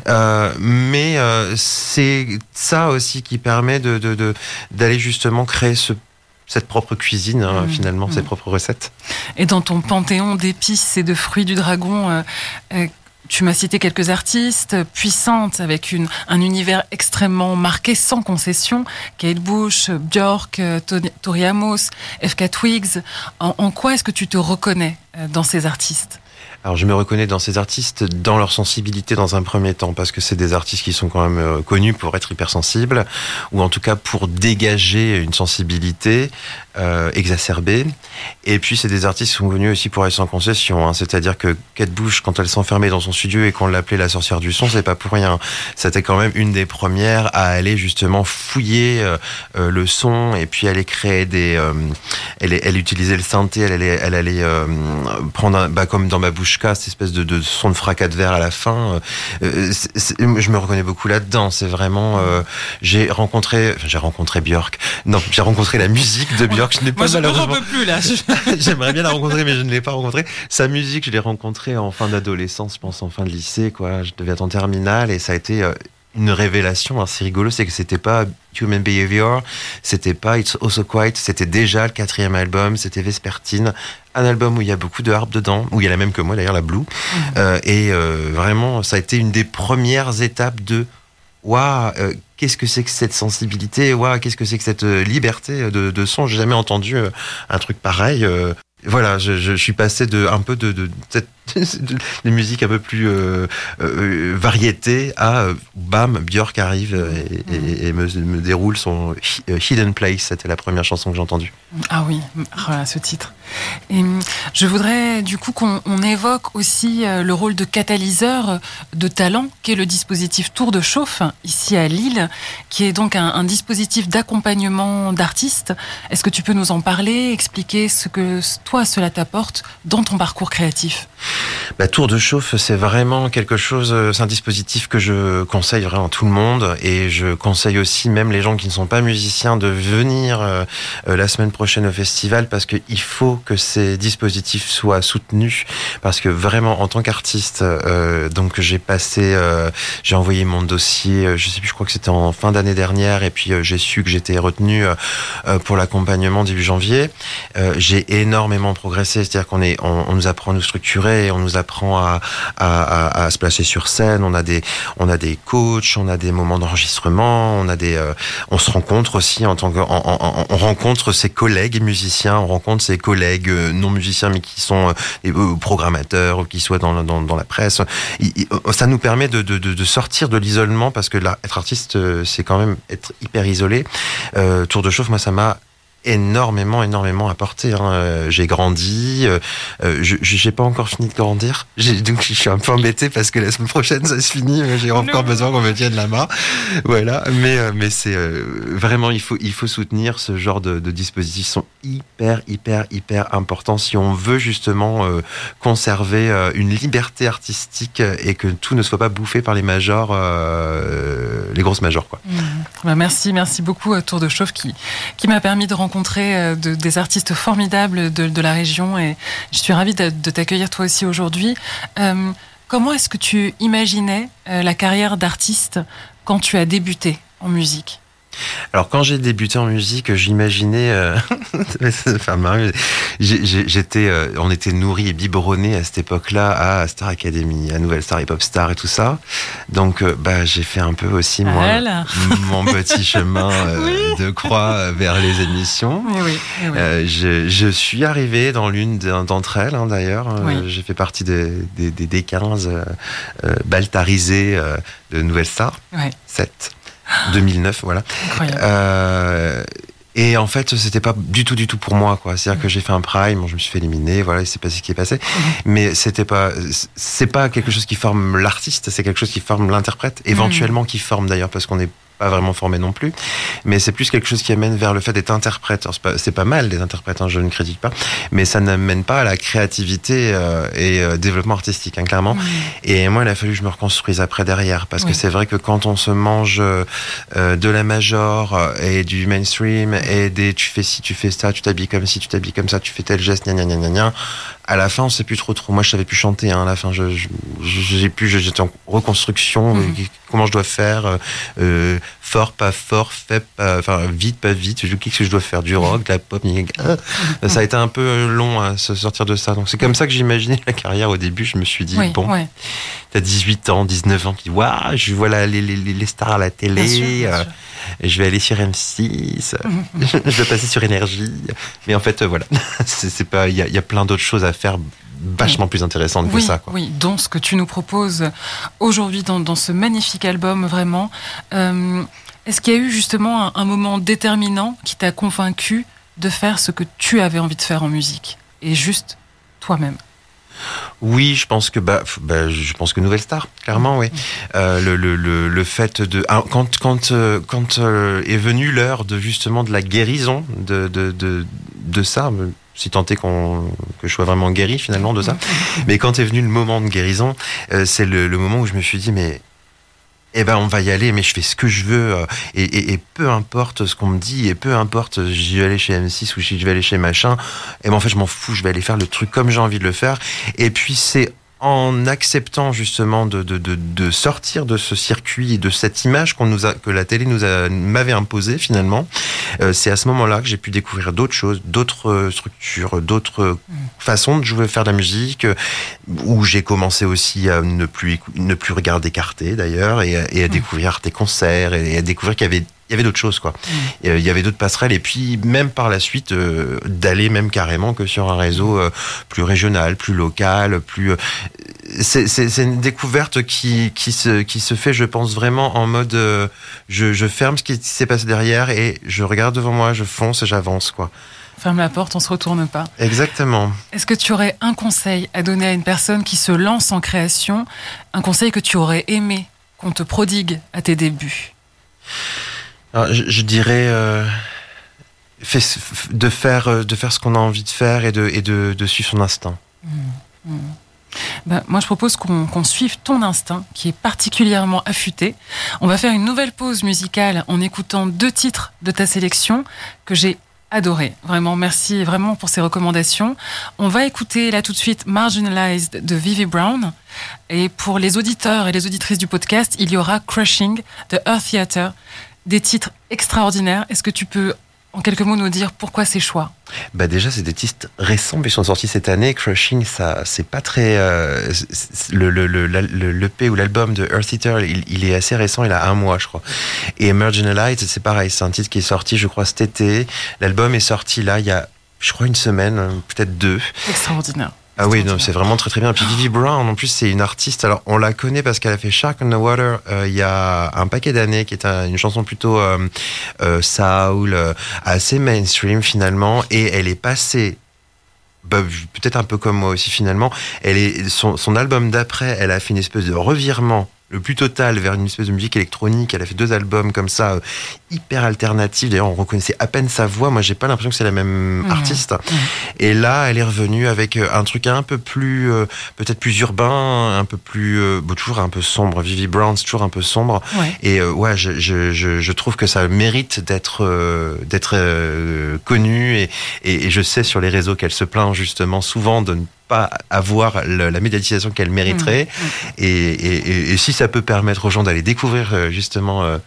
Euh, mais euh, c'est ça aussi qui permet de, de, de- d'aller justement créer ce, cette propre cuisine, hein, Mm, finalement, mm. cette propre recette. Et dans ton panthéon d'épices et de fruits du dragon, euh, euh, tu m'as cité quelques artistes puissantes avec une, un univers extrêmement marqué, sans concession. Kate Bush, Björk, euh, Tony- Tori Amos, FK Twigs. En, en quoi est-ce que tu te reconnais dans ces artistes? Alors je me reconnais dans ces artistes, dans leur sensibilité dans un premier temps, parce que c'est des artistes qui sont quand même euh, connus pour être hypersensibles, ou en tout cas pour dégager une sensibilité euh, exacerbée. Et puis c'est des artistes qui sont connus aussi pour être sans concession, hein. c'est-à-dire que Kate Bush, quand elle s'enfermait dans son studio et qu'on l'appelait la sorcière du son, c'est pas pour rien. C'était quand même une des premières à aller justement fouiller euh, le son et puis aller créer des... elle, utilisait le synthé, elle allait, elle allait prendre, un, bah, comme dans Babushka, cette espèce de, de son de fracas de verre à la fin. Euh, c'est- je me reconnais beaucoup là-dedans. C'est vraiment... euh, j'ai rencontré... enfin, j'ai rencontré Björk. Non, j'ai rencontré la musique de Björk. Je n'ai pas Moi, je malheureusement... peux plus là. Je- J'aimerais bien la rencontrer, mais je ne l'ai pas rencontrée. Sa musique, je l'ai rencontrée en fin d'adolescence, je pense en fin de lycée, quoi. Je devais être en terminale et ça a été euh, une révélation assez rigolo, c'est que c'était pas Human Behavior, c'était pas It's Also Quiet, c'était déjà le quatrième album, c'était Vespertine, un album où il y a beaucoup de harpe dedans, où il y a la même que moi d'ailleurs, la Blue. Euh, et euh, vraiment, ça a été une des premières étapes de Waouh, euh, qu'est-ce que c'est que cette sensibilité Waouh, qu'est-ce que c'est que cette euh, liberté de, de son? J'ai jamais entendu euh, un truc pareil. euh. voilà, je, je suis passé de un peu de, de, cette des musiques un peu plus euh, euh, variété à euh, bam, Björk arrive euh, et, et- et me, me déroule son euh, Hidden Place. C'était la première chanson que j'ai entendue. Ah oui, voilà ce titre. Et hum, je voudrais du coup qu'on on évoque aussi le rôle de catalyseur de talent qu'est le dispositif Tour de Chauffe ici à Lille, qui est donc un, un dispositif d'accompagnement d'artistes. Est-ce que tu peux nous en parler, expliquer ce que toi cela t'apporte dans ton parcours créatif? La tour de chauffe, c'est vraiment quelque chose, euh, c'est un dispositif que je conseille vraiment à tout le monde et je conseille aussi même les gens qui ne sont pas musiciens de venir euh, euh, la semaine prochaine au festival parce qu'il faut que ces dispositifs soient soutenus parce que vraiment en tant qu'artiste, donc j'ai passé, j'ai envoyé mon dossier, je sais plus, je crois que c'était en fin d'année dernière et puis j'ai su que j'étais retenu pour l'accompagnement début janvier. J'ai énormément progressé, c'est-à-dire qu'on est, on nous apprend à nous structurer, on nous apprend à, se placer sur scène, on a des, on a des coachs, on a des moments d'enregistrement, on a des, euh, on se rencontre aussi en tant que, on rencontre ses collègues musiciens, on rencontre ses collègues euh, non musiciens mais qui sont euh, programmateurs ou qui soient dans, la- presse. Ça nous permet de, sortir de l'isolement parce que être artiste, c'est quand même être hyper isolé. Tour de chauffe, moi, ça m'a énormément, énormément apporté. hein. Euh, J'ai grandi, euh, euh, je j'ai pas encore fini de grandir, donc je suis un peu embêté parce que la semaine prochaine ça se finit, j'ai encore besoin qu'on me tienne la main. Voilà, mais mais c'est euh, vraiment il faut il faut soutenir ce genre de, de dispositifs, Ils sont hyper hyper hyper importants si on veut justement euh, conserver une liberté artistique et que tout ne soit pas bouffé par les majors, les grosses majors quoi. Mmh. Bah, merci, merci beaucoup à Tour de Chauffe qui, qui m'a permis de rencontrer euh, de- des artistes formidables de, la région et je suis ravie de, de t'accueillir toi aussi aujourd'hui. Euh, comment est-ce que tu imaginais euh, la carrière d'artiste quand tu as débuté en musique? Alors quand j'ai débuté en musique, j'imaginais, euh, j'ai- j'étais, euh, on était nourris et biberonnés à cette époque-là à Star Academy, à Nouvelle Star et Pop Star et tout ça. Donc euh, bah j'ai fait un peu aussi moi Voilà. mon petit chemin euh, de croix vers les émissions. Oui. oui. Euh, je, je suis arrivé dans l'une d'en- d'entre elles, hein, d'ailleurs. J'ai fait partie des, des, des, des 15 euh, euh, baltarisés de Nouvelle Star, Ouais, 7, 2009, voilà. incroyable. Euh, et en fait, c'était pas du tout, du tout pour moi, quoi. C'est-à-dire que j'ai fait un prime, bon, je me suis fait éliminer, voilà, il s'est passé ce qui est passé. Mais c'était pas, c'est pas quelque chose qui forme l'artiste, c'est quelque chose qui forme l'interprète, éventuellement qui forme d'ailleurs, parce qu'on n'est pas vraiment formé non plus. Mais c'est plus quelque chose qui amène vers le fait d'être interprète. C'est pas, mal des interprètes, hein, je ne critique pas, mais ça n'amène pas à la créativité euh, et euh, développement artistique, hein, clairement. Et moi, il a fallu que je me reconstruise après derrière, parce Oui. que c'est vrai que quand on se mange euh, de la major et du mainstream et des tu fais ci, tu fais ça, tu t'habilles comme ci, tu t'habilles comme ça, tu fais tel geste, gna gna gna gna. À la fin, on sait plus trop trop. Moi, je savais plus chanter. Hein, à la fin, je, je- je- j'ai plus, j'étais en reconstruction. Mhm. euh, Comment je dois faire euh, euh, Fort, pas fort, fait, pas, enfin vite, pas vite. Je- Qu'est-ce que je dois faire Du rock, de la pop. gna. Ça a été un peu long à se sortir de ça. Donc c'est comme ça que j'imaginais la carrière au début. Je me suis dit Oui, bon, ouais, T'as 18 ans, 19 ans, tu dis, waouh, je vois la- les, les, les stars à la télé, bien sûr, bien euh, sûr. je vais aller sur M6, je vais passer sur Énergie. Mais en fait, euh, voilà, c'est pas, il y y a plein d'autres choses à faire vachement plus intéressantes que oui, ça. Quoi. oui, dont ce que tu nous proposes aujourd'hui dans, dans ce magnifique album, vraiment. Euh, Est-ce qu'il y a eu justement un, un moment déterminant qui t'a convaincu de faire ce que tu avais envie de faire en musique et juste toi-même? Oui, je pense que bah, bah, je pense que Nouvelle Star, clairement, oui. Euh, le, le, le, le fait de ah, quand quand euh, quand euh, est venue l'heure de justement de la guérison de de de, de ça. Si tant est qu'on que je sois vraiment guéri finalement de ça, mais quand est venu le moment de guérison, c'est le moment où je me suis dit mais eh ben on va y aller, mais je fais ce que je veux euh, et, et, et peu importe ce qu'on me dit et peu importe euh, j'y vais aller chez M6 ou si je vais aller chez machin, et ben en fait je m'en fous, je vais aller faire le truc comme j'ai envie de le faire. Et puis c'est en acceptant justement de, de, de, de sortir de ce circuit et de cette image qu'on nous a, que la télé nous a, m'avait imposée finalement, euh, c'est à ce moment-là que j'ai pu découvrir d'autres choses, d'autres euh, structures, d'autres euh, façons de jouer, faire de la musique, euh, où j'ai commencé aussi à ne plus, écou- ne plus regarder Carté d'ailleurs et, à- et à découvrir des concerts et à découvrir qu'il y avait il y avait d'autres choses quoi. Et, euh, Il y avait d'autres passerelles et puis même par la suite euh, d'aller même carrément que sur un réseau euh, plus régional, plus local, plus c'est une découverte qui qui se qui se fait je pense vraiment en mode je, je ferme ce qui s'est passé derrière et je regarde devant moi, je fonce et j'avance quoi. Ferme la porte, on se retourne pas. Exactement. Est-ce que tu aurais un conseil à donner à une personne qui se lance en création, un conseil que tu aurais aimé qu'on te prodigue à tes débuts? Je, dirais euh, de faire euh, de faire ce qu'on a envie de faire et de et de, suivre son instinct. Ben, moi, je propose qu'on qu'on suive ton instinct, qui est particulièrement affûté. On va faire une nouvelle pause musicale en écoutant deux titres de ta sélection que j'ai adoré. Vraiment, merci vraiment pour ces recommandations. On va écouter là tout de suite Marginalized de Vivi Brown. Et pour les auditeurs et les auditrices du podcast, il y aura Crushing de Earth Theater. Des titres extraordinaires. Est-ce que tu peux, en quelques mots, nous dire pourquoi ces choix? Bah déjà c'est des titres récents mais ils sont sortis cette année. Crushing ça c'est pas très euh, le le le le l'EP ou l'album de Earth Eater il, il est assez récent il a un mois je crois. Et Marginalized c'est pareil c'est un titre qui est sorti je crois cet été. L'album est sorti là il y a je crois une semaine peut-être deux. Extraordinaires. Ah oui, non, c'est vraiment très très bien. Puis Vivi Brown, en plus, c'est une artiste. Alors, on la connaît parce qu'elle a fait Shark on the Water euh, il y a un paquet d'années, qui est un- une chanson plutôt euh, euh, soul, euh, assez mainstream finalement, et elle est passée. bah, peut-être un peu comme moi aussi finalement. Elle est son, son album d'après, elle a fait une espèce de revirement le plus total vers une espèce de musique électronique. Elle a fait deux albums comme ça, euh, hyper alternatifs. D'ailleurs, on reconnaissait à peine sa voix. Moi, j'ai pas l'impression que c'est la même Mhm. artiste. Et là, elle est revenue avec euh, un truc un peu plus, euh, peut-être plus urbain, un peu plus, bon, toujours un peu sombre. Vivi Brown, c'est toujours un peu sombre. Ouais. Et euh, ouais, je, je, je, je trouve que ça mérite d'être euh, d'être euh, connu et, et, et je sais sur les réseaux qu'elle se plaint justement souvent de ne pas avoir le- la médiatisation qu'elle mériterait. Et, et, et, et si ça peut permettre aux gens d'aller découvrir euh, justement euh,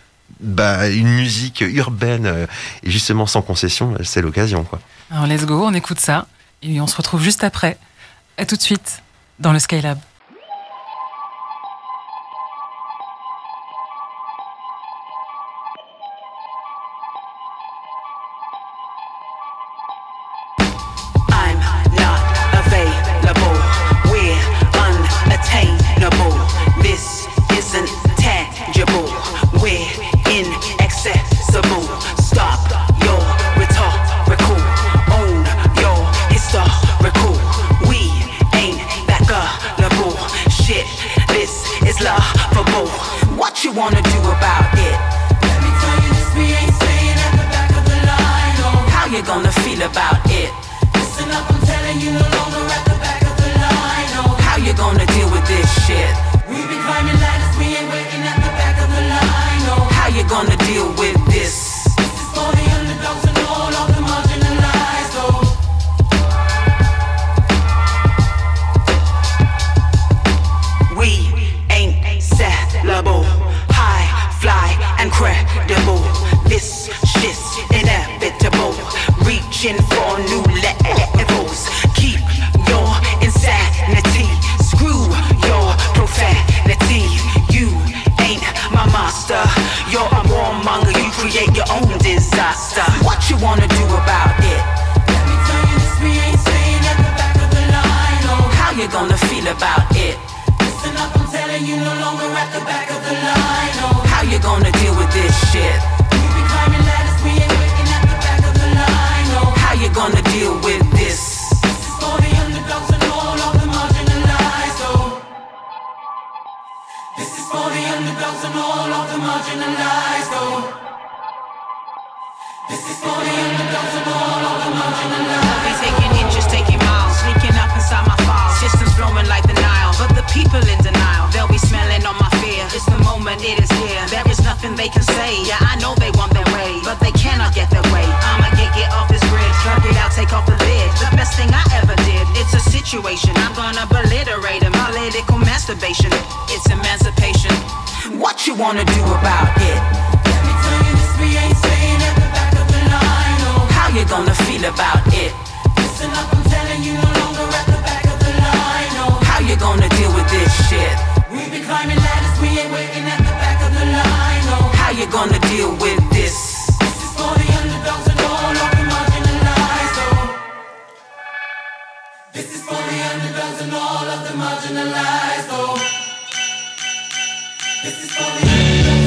bah, une musique urbaine euh, et justement sans concession, c'est l'occasion quoi. Alors let's go, on écoute ça et on se retrouve juste après. À tout de suite dans le Skylab. you wanna do about it? Let me tell you this, we ain't staying at the back of the line, oh How you gonna feel about it? Listen up, I'm telling you, no longer at the back of the line, oh How you gonna deal with this shit? You be climbing ladders, we ain't waiting at the back of the line, oh How you gonna deal with this? This is for the underdogs and all of the marginalized, oh This is for the underdogs and all of the marginalized, oh they taking inches, taking miles, sneaking up inside my files. Systems flowing like the Nile, but the people in denial. They'll be smelling on my fear. It's the moment, it is here. There is nothing they can say. Yeah, I know they want their way, but they cannot get their way. I'ma get get off this grid, drop it out, take off the lid. The best thing I ever did. It's a situation. I'm gonna obliterate them. Political masturbation. It's emancipation. What you wanna do about it? Let me tell you this, we ain't staying at the back How you gonna feel about it? listen up, I'm telling you, no longer at the back of the line. Oh, How you gonna deal with this shit? we be climbing ladders, we ain't waiting at the back of the line. Oh, How you gonna deal with this? this is for the underdogs and all of the marginalized. Oh, this is for the underdogs and all of the marginalized. Oh, this is for the underdogs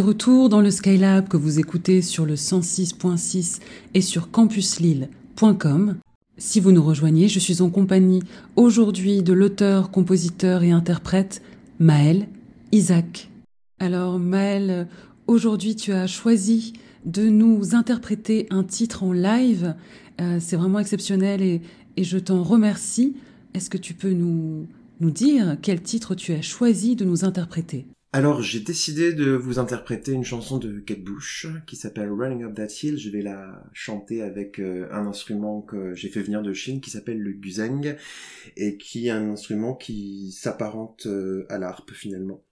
Retour dans le Skylab que vous écoutez sur le 106.6 et sur campuslille.com. Si vous nous rejoignez, je suis en compagnie aujourd'hui de l'auteur, compositeur et interprète Maël Isaac. Alors Maël, aujourd'hui tu as choisi de nous interpréter un titre en live. Euh, C'est vraiment exceptionnel et, je t'en remercie. Est-ce que tu peux nous dire quel titre tu as choisi de nous interpréter? Alors, j'ai décidé de vous interpréter une chanson de Kate Bush qui s'appelle Running Up That Hill. Je vais la chanter avec euh, un instrument que j'ai fait venir de Chine qui s'appelle le guzheng et qui est un instrument qui s'apparente euh, à l'harpe finalement.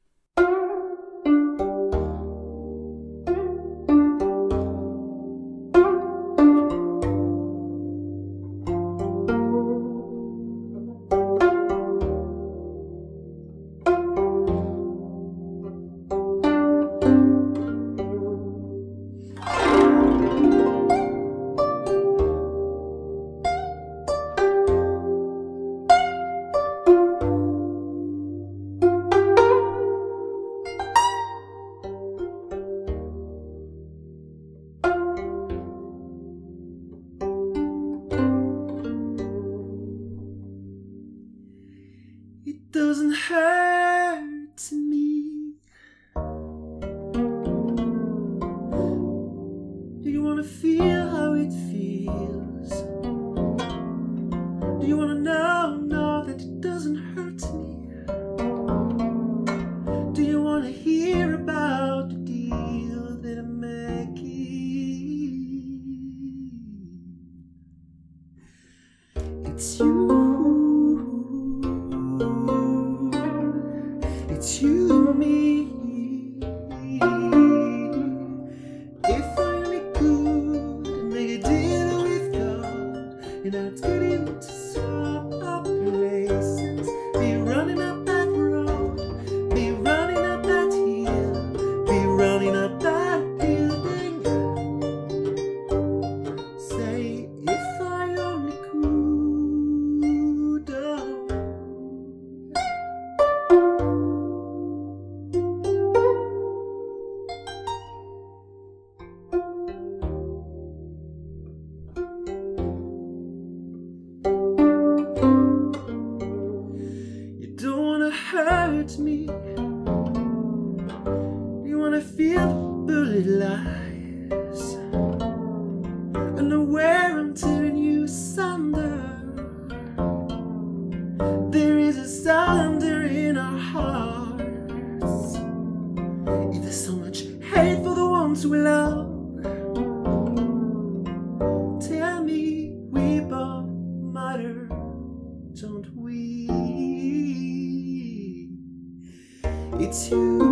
Feel bullet lies. Unaware I'm tearing you asunder. There is a thunder in our hearts. If there's so much hate for the ones we love, tell me we both matter, don't we? It's you,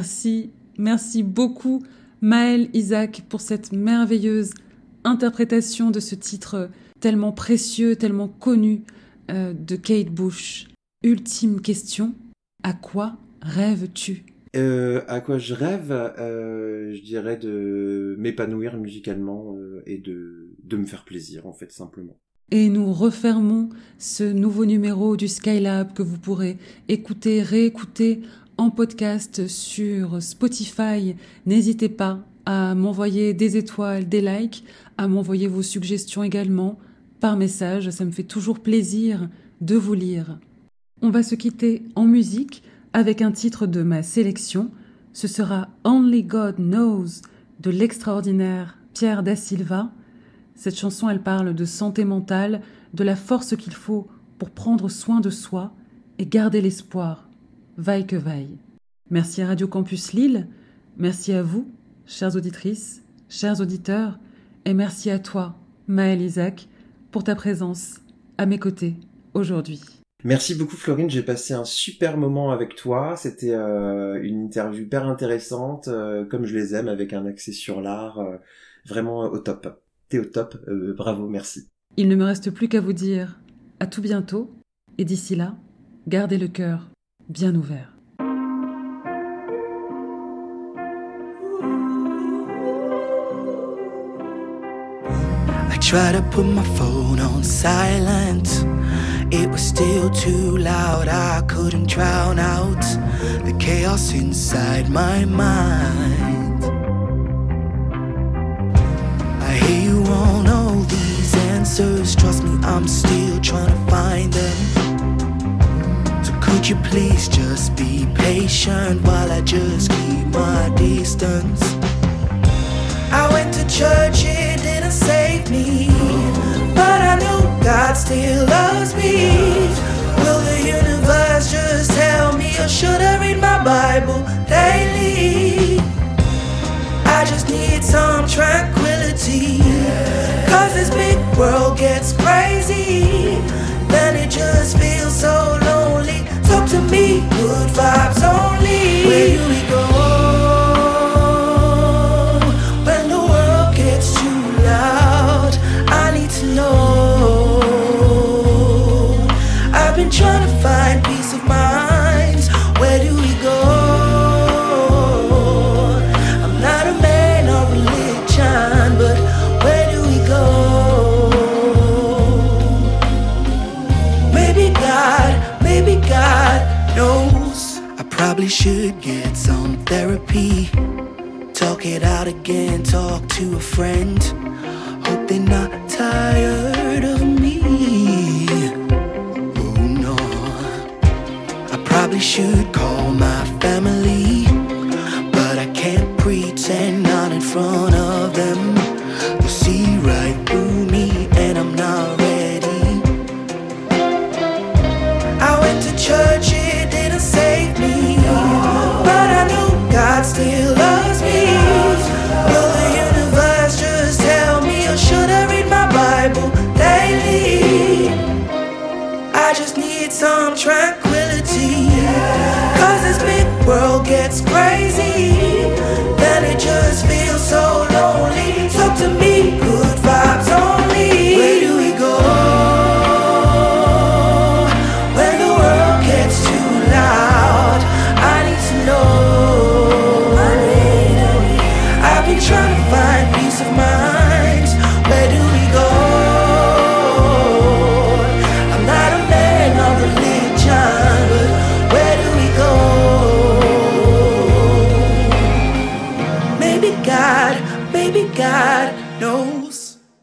merci, merci beaucoup Maël Isaac pour cette merveilleuse interprétation de ce titre tellement précieux, tellement connu euh, de Kate Bush. Ultime question, à quoi rêves-tu? Euh, à quoi je rêve? Euh, Je dirais de m'épanouir musicalement euh, et de, de me faire plaisir, en fait, simplement. Et nous refermons ce nouveau numéro du Skylab que vous pourrez écouter, réécouter en podcast sur Spotify. N'hésitez pas à m'envoyer des étoiles, des likes, à m'envoyer vos suggestions également par message. Ça me fait toujours plaisir de vous lire. On va se quitter en musique avec un titre de ma sélection. Ce sera Only God Knows de l'extraordinaire Pierre Da Silva. Cette chanson, elle parle de santé mentale, de la force qu'il faut pour prendre soin de soi et garder l'espoir, vaille que vaille. Merci à Radio Campus Lille, merci à vous, chères auditrices, chers auditeurs, et merci à toi, Maël Isaac, pour ta présence à mes côtés aujourd'hui. Merci beaucoup Florine, j'ai passé un super moment avec toi. C'était euh, une interview hyper intéressante, euh, comme je les aime, avec un accès sur l'art, euh, vraiment au top. T'es au top, bravo, merci. Il ne me reste plus qu'à vous dire à tout bientôt, et d'ici là, gardez le cœur bien ouvert. I tried to put my phone on silent. It was still too loud, I couldn't drown out the chaos inside my mind. I hear you want all these answers. Trust me, I'm still trying to find them. Could you please just be patient while I just keep my distance? I went to church, it didn't save me. But I know God still loves me. Will the universe just tell me, or should I read my Bible daily? I just need some tranquility. Cause this big world gets good vibes only. Where do we go? To a friend.